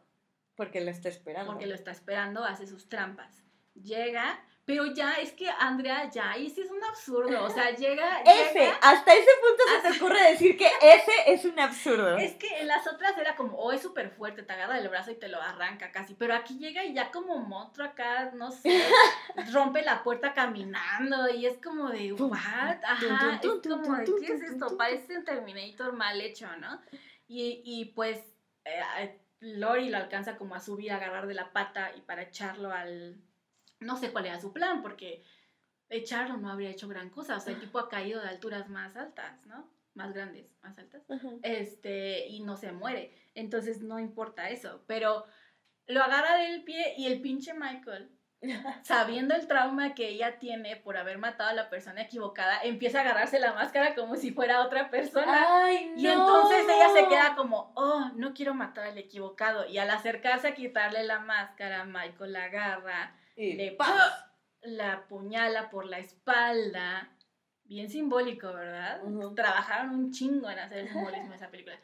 porque lo está esperando. Porque lo está esperando, hace sus trampas. llega, pero ya, es que Andrea, ya, y sí es un absurdo. O sea, llega. Ese, hasta ese punto se te ocurre decir que ese es un absurdo. Es que en las otras era como, oh, es súper fuerte, te agarra del brazo y te lo arranca casi. Pero aquí llega y ya como monstruo acá, no sé, rompe la puerta caminando y es como de, ¿what? Ajá, es como de, ¿qué es esto? Parece un Terminator mal hecho, ¿no? Y, y pues. Eh, Lori lo alcanza como a subir, a agarrar de la pata y para echarlo al, no sé cuál era su plan, porque echarlo no habría hecho gran cosa. O sea, el tipo ha caído de alturas más altas, ¿no? Más grandes, más altas. Este, y no se muere. Entonces no importa eso. Pero lo agarra del pie y el pinche Michael, sabiendo el trauma que ella tiene por haber matado a la persona equivocada, empieza a agarrarse la máscara como si fuera otra persona. Ay, Y entonces ella se queda como, oh, no quiero matar al equivocado. Y al acercarse a quitarle la máscara, Michael la agarra le la puñala por la espalda. Bien simbólico, ¿verdad? Trabajaron un chingo en hacer el simbolismo de esa película.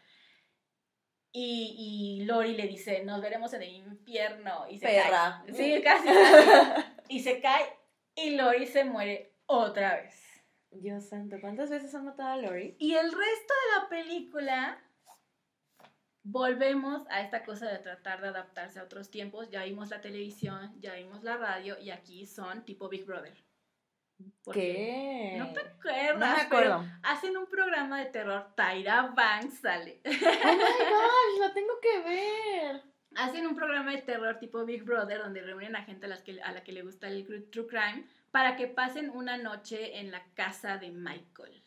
Y, y, Lori le dice, nos veremos en el infierno. Y se Perra. cae. Sí, casi, Y se cae y Lori se muere otra vez. Dios santo, ¿cuántas veces han matado a Lori? Y el resto de la película volvemos a esta cosa de tratar de adaptarse a otros tiempos. Ya vimos la televisión, ya vimos la radio y aquí son tipo Big Brother. ¿Qué? No te acuerdas. No me acuerdo. Hacen un programa de terror. Tyra Banks sale. Oh my gosh, lo tengo que ver. Hacen un programa de terror tipo Big Brother donde reúnen a gente a, las que, a la que le gusta el true crime para que pasen una noche en la casa de Michael.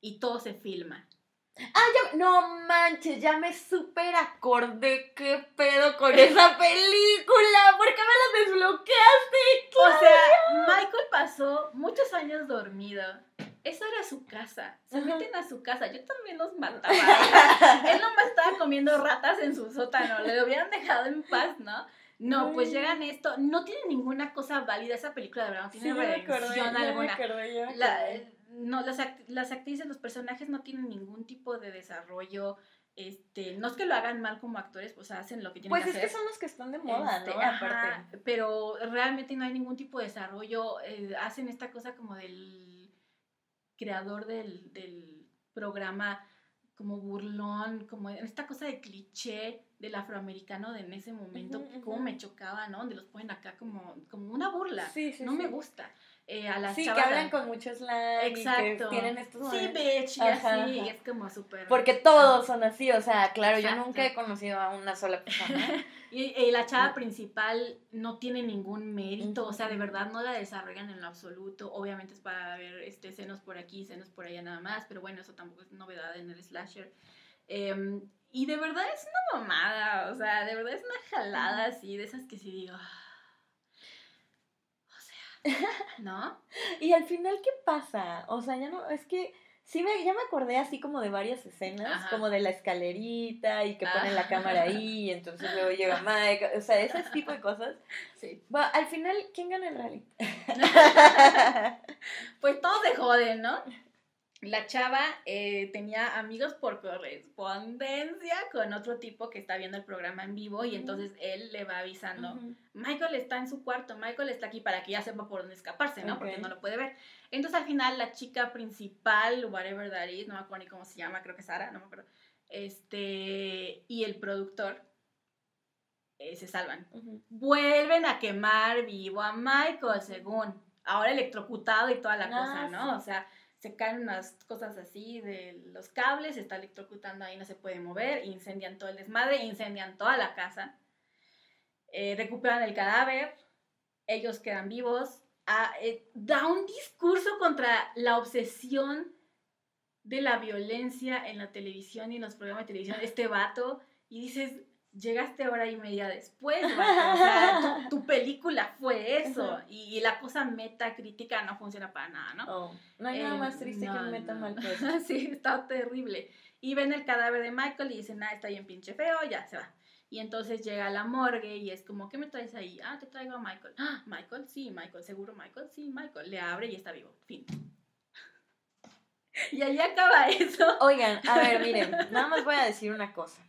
Y todo se filma. Ah, ya, no manches, ya me super acordé qué pedo con esa película. ¿Por qué me la desbloqueaste? O sea, Michael pasó muchos años dormido. Esa era su casa. Se meten a su casa. Yo también los mataba. Él nomás estaba comiendo ratas en su sótano. Le hubieran dejado en paz, ¿no? No, pues llegan esto. No tiene ninguna cosa válida esa película, de verdad. No tiene redención alguna. La, no, las, las actrices, los personajes no tienen ningún tipo de desarrollo. Este, no es que lo hagan mal como actores, pues hacen lo que tienen pues que hacer. Pues es que son los que están de moda, este, ¿no? Aparte. Pero realmente no hay ningún tipo de desarrollo. Eh, hacen esta cosa como del creador del, del programa como burlón, como esta cosa de cliché del afroamericano de en ese momento, como me chocaba, ¿no? Donde los ponen acá como, como una burla. Sí, sí, no me gusta. Eh, a las sí, que hablan con mucho slang Exacto. Y que tienen estos Sí, bitch, y así, y es como súper... Porque todos son así, o sea, claro, yo nunca he conocido a una sola persona. y, la chava principal no tiene ningún mérito, o sea, de verdad no la desarrollan en lo absoluto. Obviamente es para ver este, senos por aquí, senos por allá nada más, pero bueno, eso tampoco es novedad en el slasher. Em, y de verdad es una mamada, o sea, de verdad es una jalada así, de esas que sí digo... ¿No? y al final, ¿qué pasa? O sea, ya no, es que sí me, ya me acordé así como de varias escenas, como de la escalerita y que ponen la cámara ahí, y entonces luego llega Mike, o sea, ese tipo de cosas. Sí. al final, ¿quién gana el rally? pues todos se joden, ¿no? La chava eh, tenía amigos por correspondencia con otro tipo que está viendo el programa en vivo y entonces él le va avisando, Michael está en su cuarto, Michael está aquí para que ya sepa por dónde escaparse, ¿no? Porque no lo puede ver. Entonces al final la chica principal, whatever that is, no me acuerdo ni cómo se llama, creo que Sara, no me acuerdo, este, y el productor eh, se salvan. Vuelven a quemar vivo a Michael, según, ahora electrocutado y toda la ah, cosa, ¿no? O sea se caen unas cosas así de los cables, se está electrocutando ahí, no se puede mover, incendian todo el desmadre, incendian toda la casa, eh, recuperan el cadáver, ellos quedan vivos, ah, eh, da un discurso contra la obsesión de la violencia en la televisión y en los programas de televisión, este vato, y dices, llegaste hora y media después, o sea, tu, película fue eso, y, la cosa metacrítica no funciona para nada, ¿no? Oh, no hay nada más triste que un meta mal sí, está terrible. Y ven el cadáver de Michael y dicen, ah, está bien pinche feo, ya se va. Y entonces llega a la morgue y es como, ¿qué me traes ahí? Ah, te traigo a Michael. Ah, Michael, sí, Michael, seguro Michael, sí, Michael. Le abre y está vivo. Fin. y ahí acaba eso. Oigan, a ver, miren, nada más voy a decir una cosa.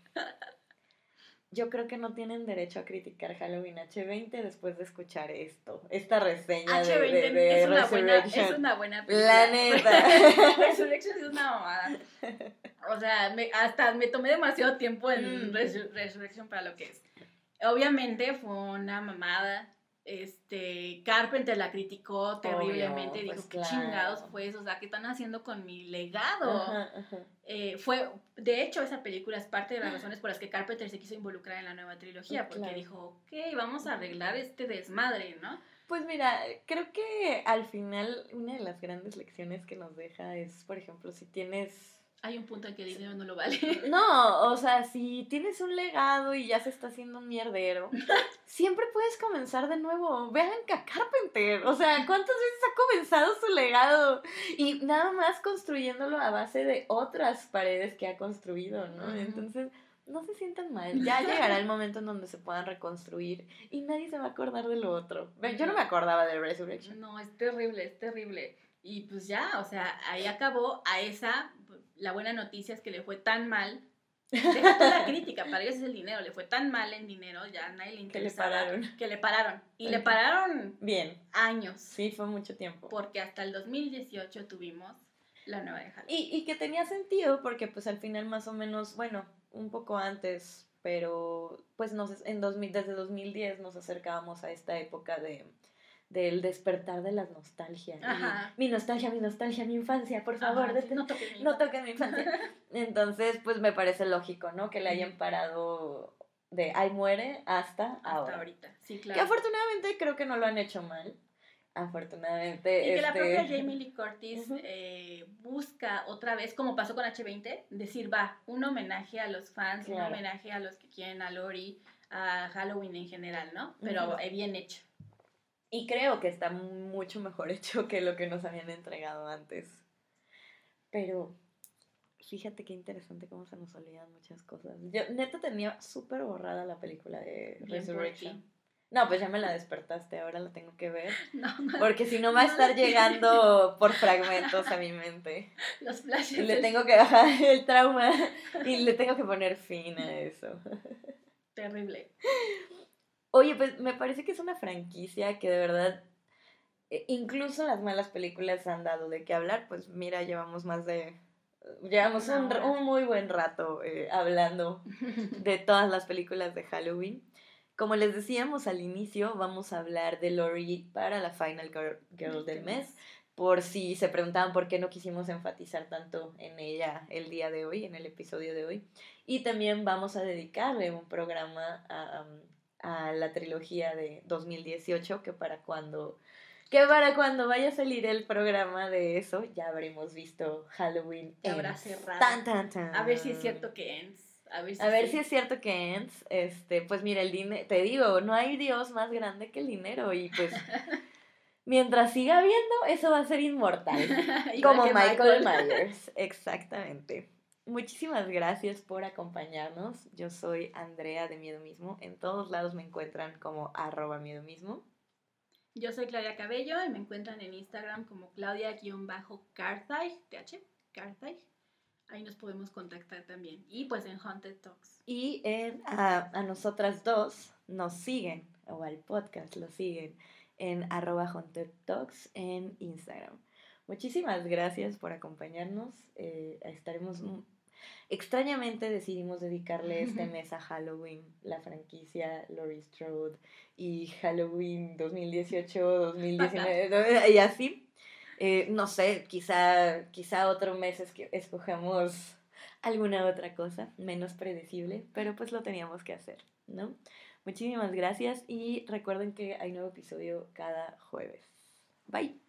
Yo creo que no tienen derecho a criticar Halloween H20 después de escuchar esto, esta reseña de, de, de es, una buena, es una buena película. La neta. Resurrection es una mamada. O sea, me, hasta me tomé demasiado tiempo en mm. Resurrection para lo que es. Obviamente fue una mamada este, Carpenter la criticó terriblemente, y dijo, pues ¿qué chingados fue eso? O sea, ¿qué están haciendo con mi legado? Eh, fue, de hecho, esa película es parte de las razones por las que Carpenter se quiso involucrar en la nueva trilogía, porque dijo, ok, vamos a arreglar este desmadre, ¿no? Pues mira, creo que al final una de las grandes lecciones que nos deja es, por ejemplo, si tienes hay un punto en que el dinero no lo vale. No, o sea, si tienes un legado y ya se está haciendo un mierdero, siempre puedes comenzar de nuevo. Vean a Carpenter. O sea, ¿cuántas veces ha comenzado su legado? Y nada más construyéndolo a base de otras paredes que ha construido, ¿no? Entonces, no se sientan mal. Ya llegará el momento en donde se puedan reconstruir y nadie se va a acordar de lo otro. Yo no me acordaba de Resurrection. No, es terrible, es terrible. Y pues ya, o sea, ahí acabó a esa la buena noticia es que le fue tan mal. Deja toda la crítica, para ellos es el dinero, le fue tan mal en dinero, ya nadie le interesaba. Que le pararon. Que le pararon. Y le pararon. Bien. Años. Sí, fue mucho tiempo. Porque hasta el 2018 tuvimos la nueva de Y, y que tenía sentido porque pues al final más o menos, bueno, un poco antes, pero pues nos, en 2000, desde 2010 nos acercábamos a esta época de del despertar de las nostalgias. Mi nostalgia, mi nostalgia, mi infancia, por favor, no toquen mi, no mi infancia. Entonces, pues me parece lógico, ¿no? Que le hayan parado de ahí muere hasta, hasta ahora. ahorita, sí, claro. Que afortunadamente creo que no lo han hecho mal. Afortunadamente. Y que la propia este, Jamie Lee Curtis eh, busca otra vez, como pasó con H20, decir, va, un homenaje a los fans, un homenaje a los que quieren a Lori, a Halloween en general, ¿no? Pero bien hecho. Y creo que está mucho mejor hecho que lo que nos habían entregado antes. Pero fíjate qué interesante cómo se nos olvidan muchas cosas. Yo neta tenía súper borrada la película de Resurrection. No, pues ya me la despertaste, ahora la tengo que ver. porque si no va a estar llegando por fragmentos a mi mente. Los flashes. Y le tengo que bajar el trauma y le tengo que poner fin a eso. Terrible. Oye, pues me parece que es una franquicia que de verdad, e, incluso las malas películas han dado de qué hablar. Pues mira, llevamos más de... Llevamos un, un muy buen rato eh, hablando de todas las películas de Halloween. Como les decíamos al inicio, vamos a hablar de Lori para la Final Girl, del mes. Por si se preguntaban por qué no quisimos enfatizar tanto en ella el día de hoy, en el episodio de hoy. Y también vamos a dedicarle un programa a, a la trilogía de 2018, que para cuando que para cuando vaya a salir el programa de eso, ya habremos visto Halloween. Habrá cerrado. Tan, tan, tan. A ver si es cierto que Ends. A ver si, es cierto que Ends. Este, pues mira, el dinero, te digo, no hay Dios más grande que el dinero. Y pues, mientras siga viendo, eso va a ser inmortal. como Michael Myers. Exactamente. Muchísimas gracias por acompañarnos. Yo soy Andrea de Miedo Mismo. En todos lados me encuentran como arroba miedo mismo. Yo soy Claudia Cabello y me encuentran en Instagram como Claudia-Carthage, TH, Carthage. Ahí nos podemos contactar también. Y pues en Haunted Talks. Y en, a, a nosotras dos nos siguen, o al podcast lo siguen, en arroba Haunted Talks en Instagram. Muchísimas gracias por acompañarnos. Eh, estaremos. Extrañamente decidimos dedicarle este mes a Halloween, la franquicia Laurie Strode y Halloween 2018, 2019 y así. Eh, no sé, quizá, quizá otro mes es que escogemos alguna otra cosa menos predecible, pero pues lo teníamos que hacer, ¿no? Muchísimas gracias y recuerden que hay nuevo episodio cada jueves. Bye.